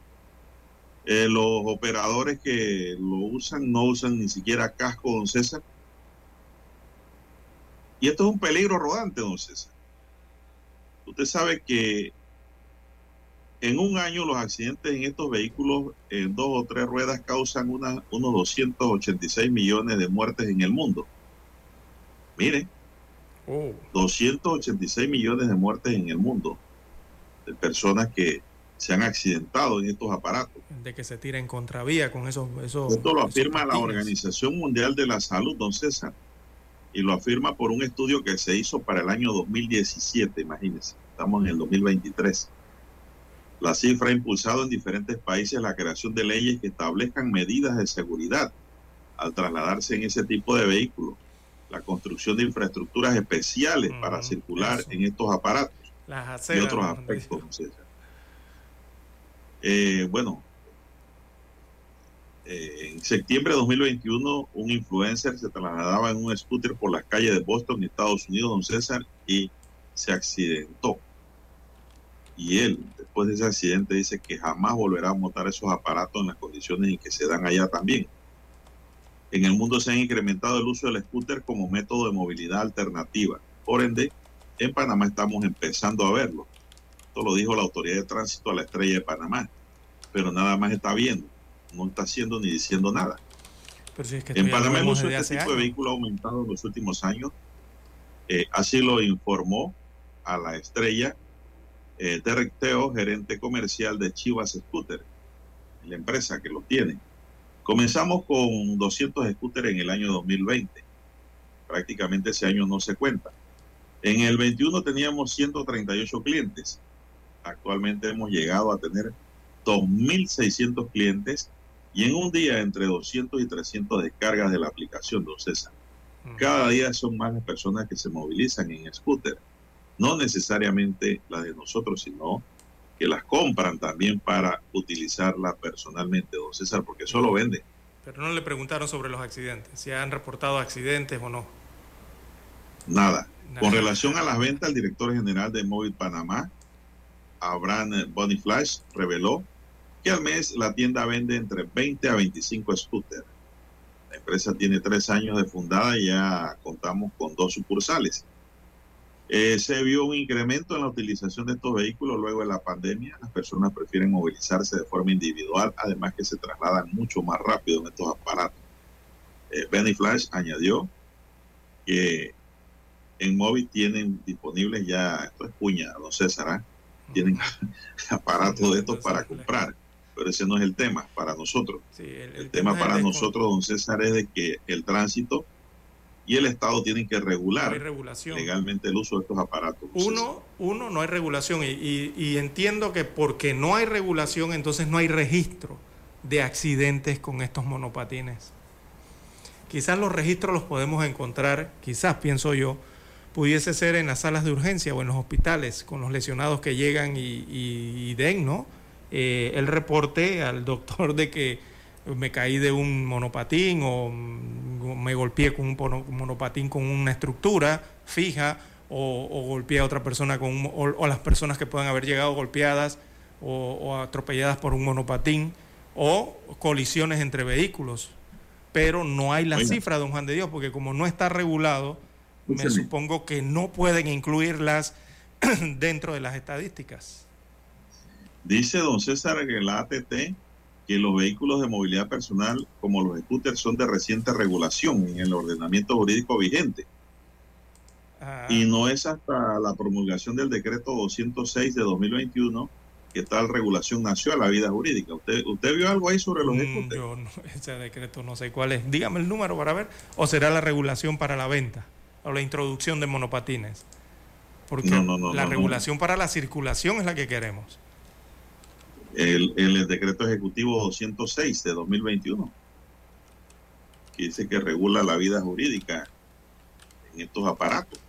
Eh, los operadores que lo usan no usan ni siquiera casco, don César. Y esto es un peligro rodante, don César. Usted sabe que en un año los accidentes en estos vehículos en dos o tres ruedas causan unos 286 millones de muertes en el mundo. Mire, 286 millones de muertes en el mundo de personas que se han accidentado en estos aparatos. De que se tira en contravía con esos... esos Esto lo afirma la Organización Mundial de la Salud, don César, y lo afirma por un estudio que se hizo para el año 2017, imagínense, estamos en el 2023. La cifra ha impulsado en diferentes países la creación de leyes que establezcan medidas de seguridad al trasladarse en ese tipo de vehículos, la construcción de infraestructuras especiales para circular en estos aparatos y otros aspectos. Eh, bueno, eh, en septiembre de 2021 un influencer se trasladaba en un scooter por las calles de Boston, Estados Unidos, don César, y se accidentó. Y él, después de ese accidente, dice que jamás volverá a montar esos aparatos en las condiciones en que se dan allá también. En el mundo se ha incrementado el uso del scooter como método de movilidad alternativa. Por ende, en Panamá estamos empezando a verlo. Esto lo dijo la autoridad de tránsito a la estrella de Panamá. Pero nada más está viendo. No está haciendo ni diciendo nada. en Panamá el uso de este tipo de vehículo ha aumentado en los últimos años. Eh, así lo informó a la estrella eh, Derek Teo, gerente comercial de Chivas Scooter, la empresa que lo tiene. Comenzamos con 200 scooters en el año 2020. Prácticamente ese año no se cuenta. En el 21 teníamos 138 clientes. Actualmente hemos llegado a tener 2.600 clientes y en un día entre 200 y 300 descargas de la aplicación, don César. Cada día son más las personas que se movilizan en scooter no necesariamente las de nosotros, sino que las compran también para utilizarla personalmente, don César, porque eso lo vende. Pero no le preguntaron sobre los accidentes, si han reportado accidentes o no. Nada. Con relación a las ventas, el director general de Móvil Panamá, Abraham Boniflash, reveló que al mes la tienda vende entre 20 a 25 scooters. La empresa tiene tres años de fundada y ya contamos con dos sucursales. Eh, se vio un incremento en la utilización de estos vehículos luego de la pandemia. Las personas prefieren movilizarse de forma individual, además que se trasladan mucho más rápido en estos aparatos. Eh, Benny Flash añadió que en móvil tienen disponibles ya, esto es puña, don César, ¿ah? tienen aparatos de estos para comprar, pero ese no es el tema para nosotros. el, tema para nosotros, don César, es de que el tránsito y el Estado tiene que regular legalmente el uso de estos aparatos. Uno, uno no hay regulación y, entiendo que porque no hay regulación entonces no hay registro de accidentes con estos monopatines. Quizás los registros los podemos encontrar, quizás pienso yo, pudiese ser en las salas de urgencia o en los hospitales con los lesionados que llegan y, den, ¿no? Eh, el reporte al doctor de que me caí de un monopatín o me golpeé con un monopatín con una estructura fija o, golpeé a otra persona con o, las personas que puedan haber llegado golpeadas o, atropelladas por un monopatín o colisiones entre vehículos. Pero no hay la cifra, don Juan de Dios, porque como no está regulado, me supongo que no pueden incluirlas dentro de las estadísticas. Dice don César que la ATT que los vehículos de movilidad personal como los scooters son de reciente regulación en el ordenamiento jurídico vigente. Y no es hasta la promulgación del decreto 206 de 2021 que tal regulación nació a la vida jurídica. ¿Usted, usted vio algo ahí sobre los mm, Yo no, ese decreto no sé cuál es. Dígame el número para ver. ¿O será la regulación para la venta o la introducción de monopatines? Porque la regulación para la circulación es la que queremos. El, el decreto ejecutivo 206 de 2021, que dice que regula la vida jurídica en estos aparatos.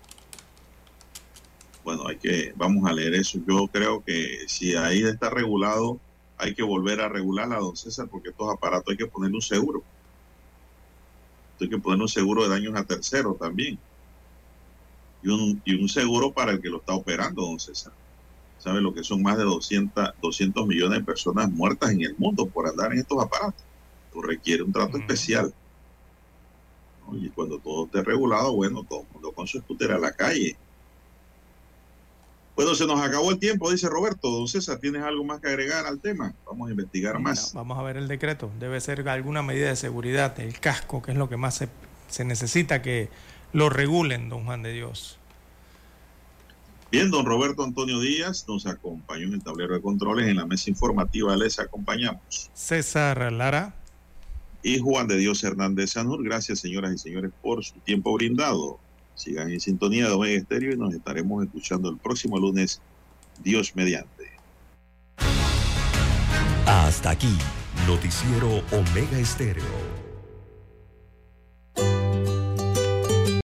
Bueno, hay que, vamos a leer eso. Yo creo que si ahí está regulado, hay que volver a regularla, don César, porque estos aparatos hay que ponerle un seguro. Hay que ponerle un seguro de daños a terceros también. Y un, y un seguro para el que lo está operando, don César. ¿Sabe lo que son más de 200, 200 millones de personas muertas en el mundo por andar en estos aparatos? Esto requiere un trato especial. Y cuando todo esté regulado, bueno, todo el mundo con su scooter a la calle bueno, se nos acabó el tiempo, dice Roberto. Don César, ¿tienes algo más que agregar al tema? Vamos a investigar más. vamos a ver el decreto. Debe ser alguna medida de seguridad, el casco, que es lo que más se, necesita que lo regulen, don Juan de Dios. Bien, don Roberto Antonio Díaz nos acompañó en el tablero de controles. En la mesa informativa les acompañamos. César Lara. Y Juan de Dios Hernández Sanur. Gracias, señoras y señores, por su tiempo brindado. Sigan en sintonía de Omega Estéreo y nos estaremos escuchando el próximo lunes, Dios mediante. Hasta aquí, Noticiero Omega Estéreo.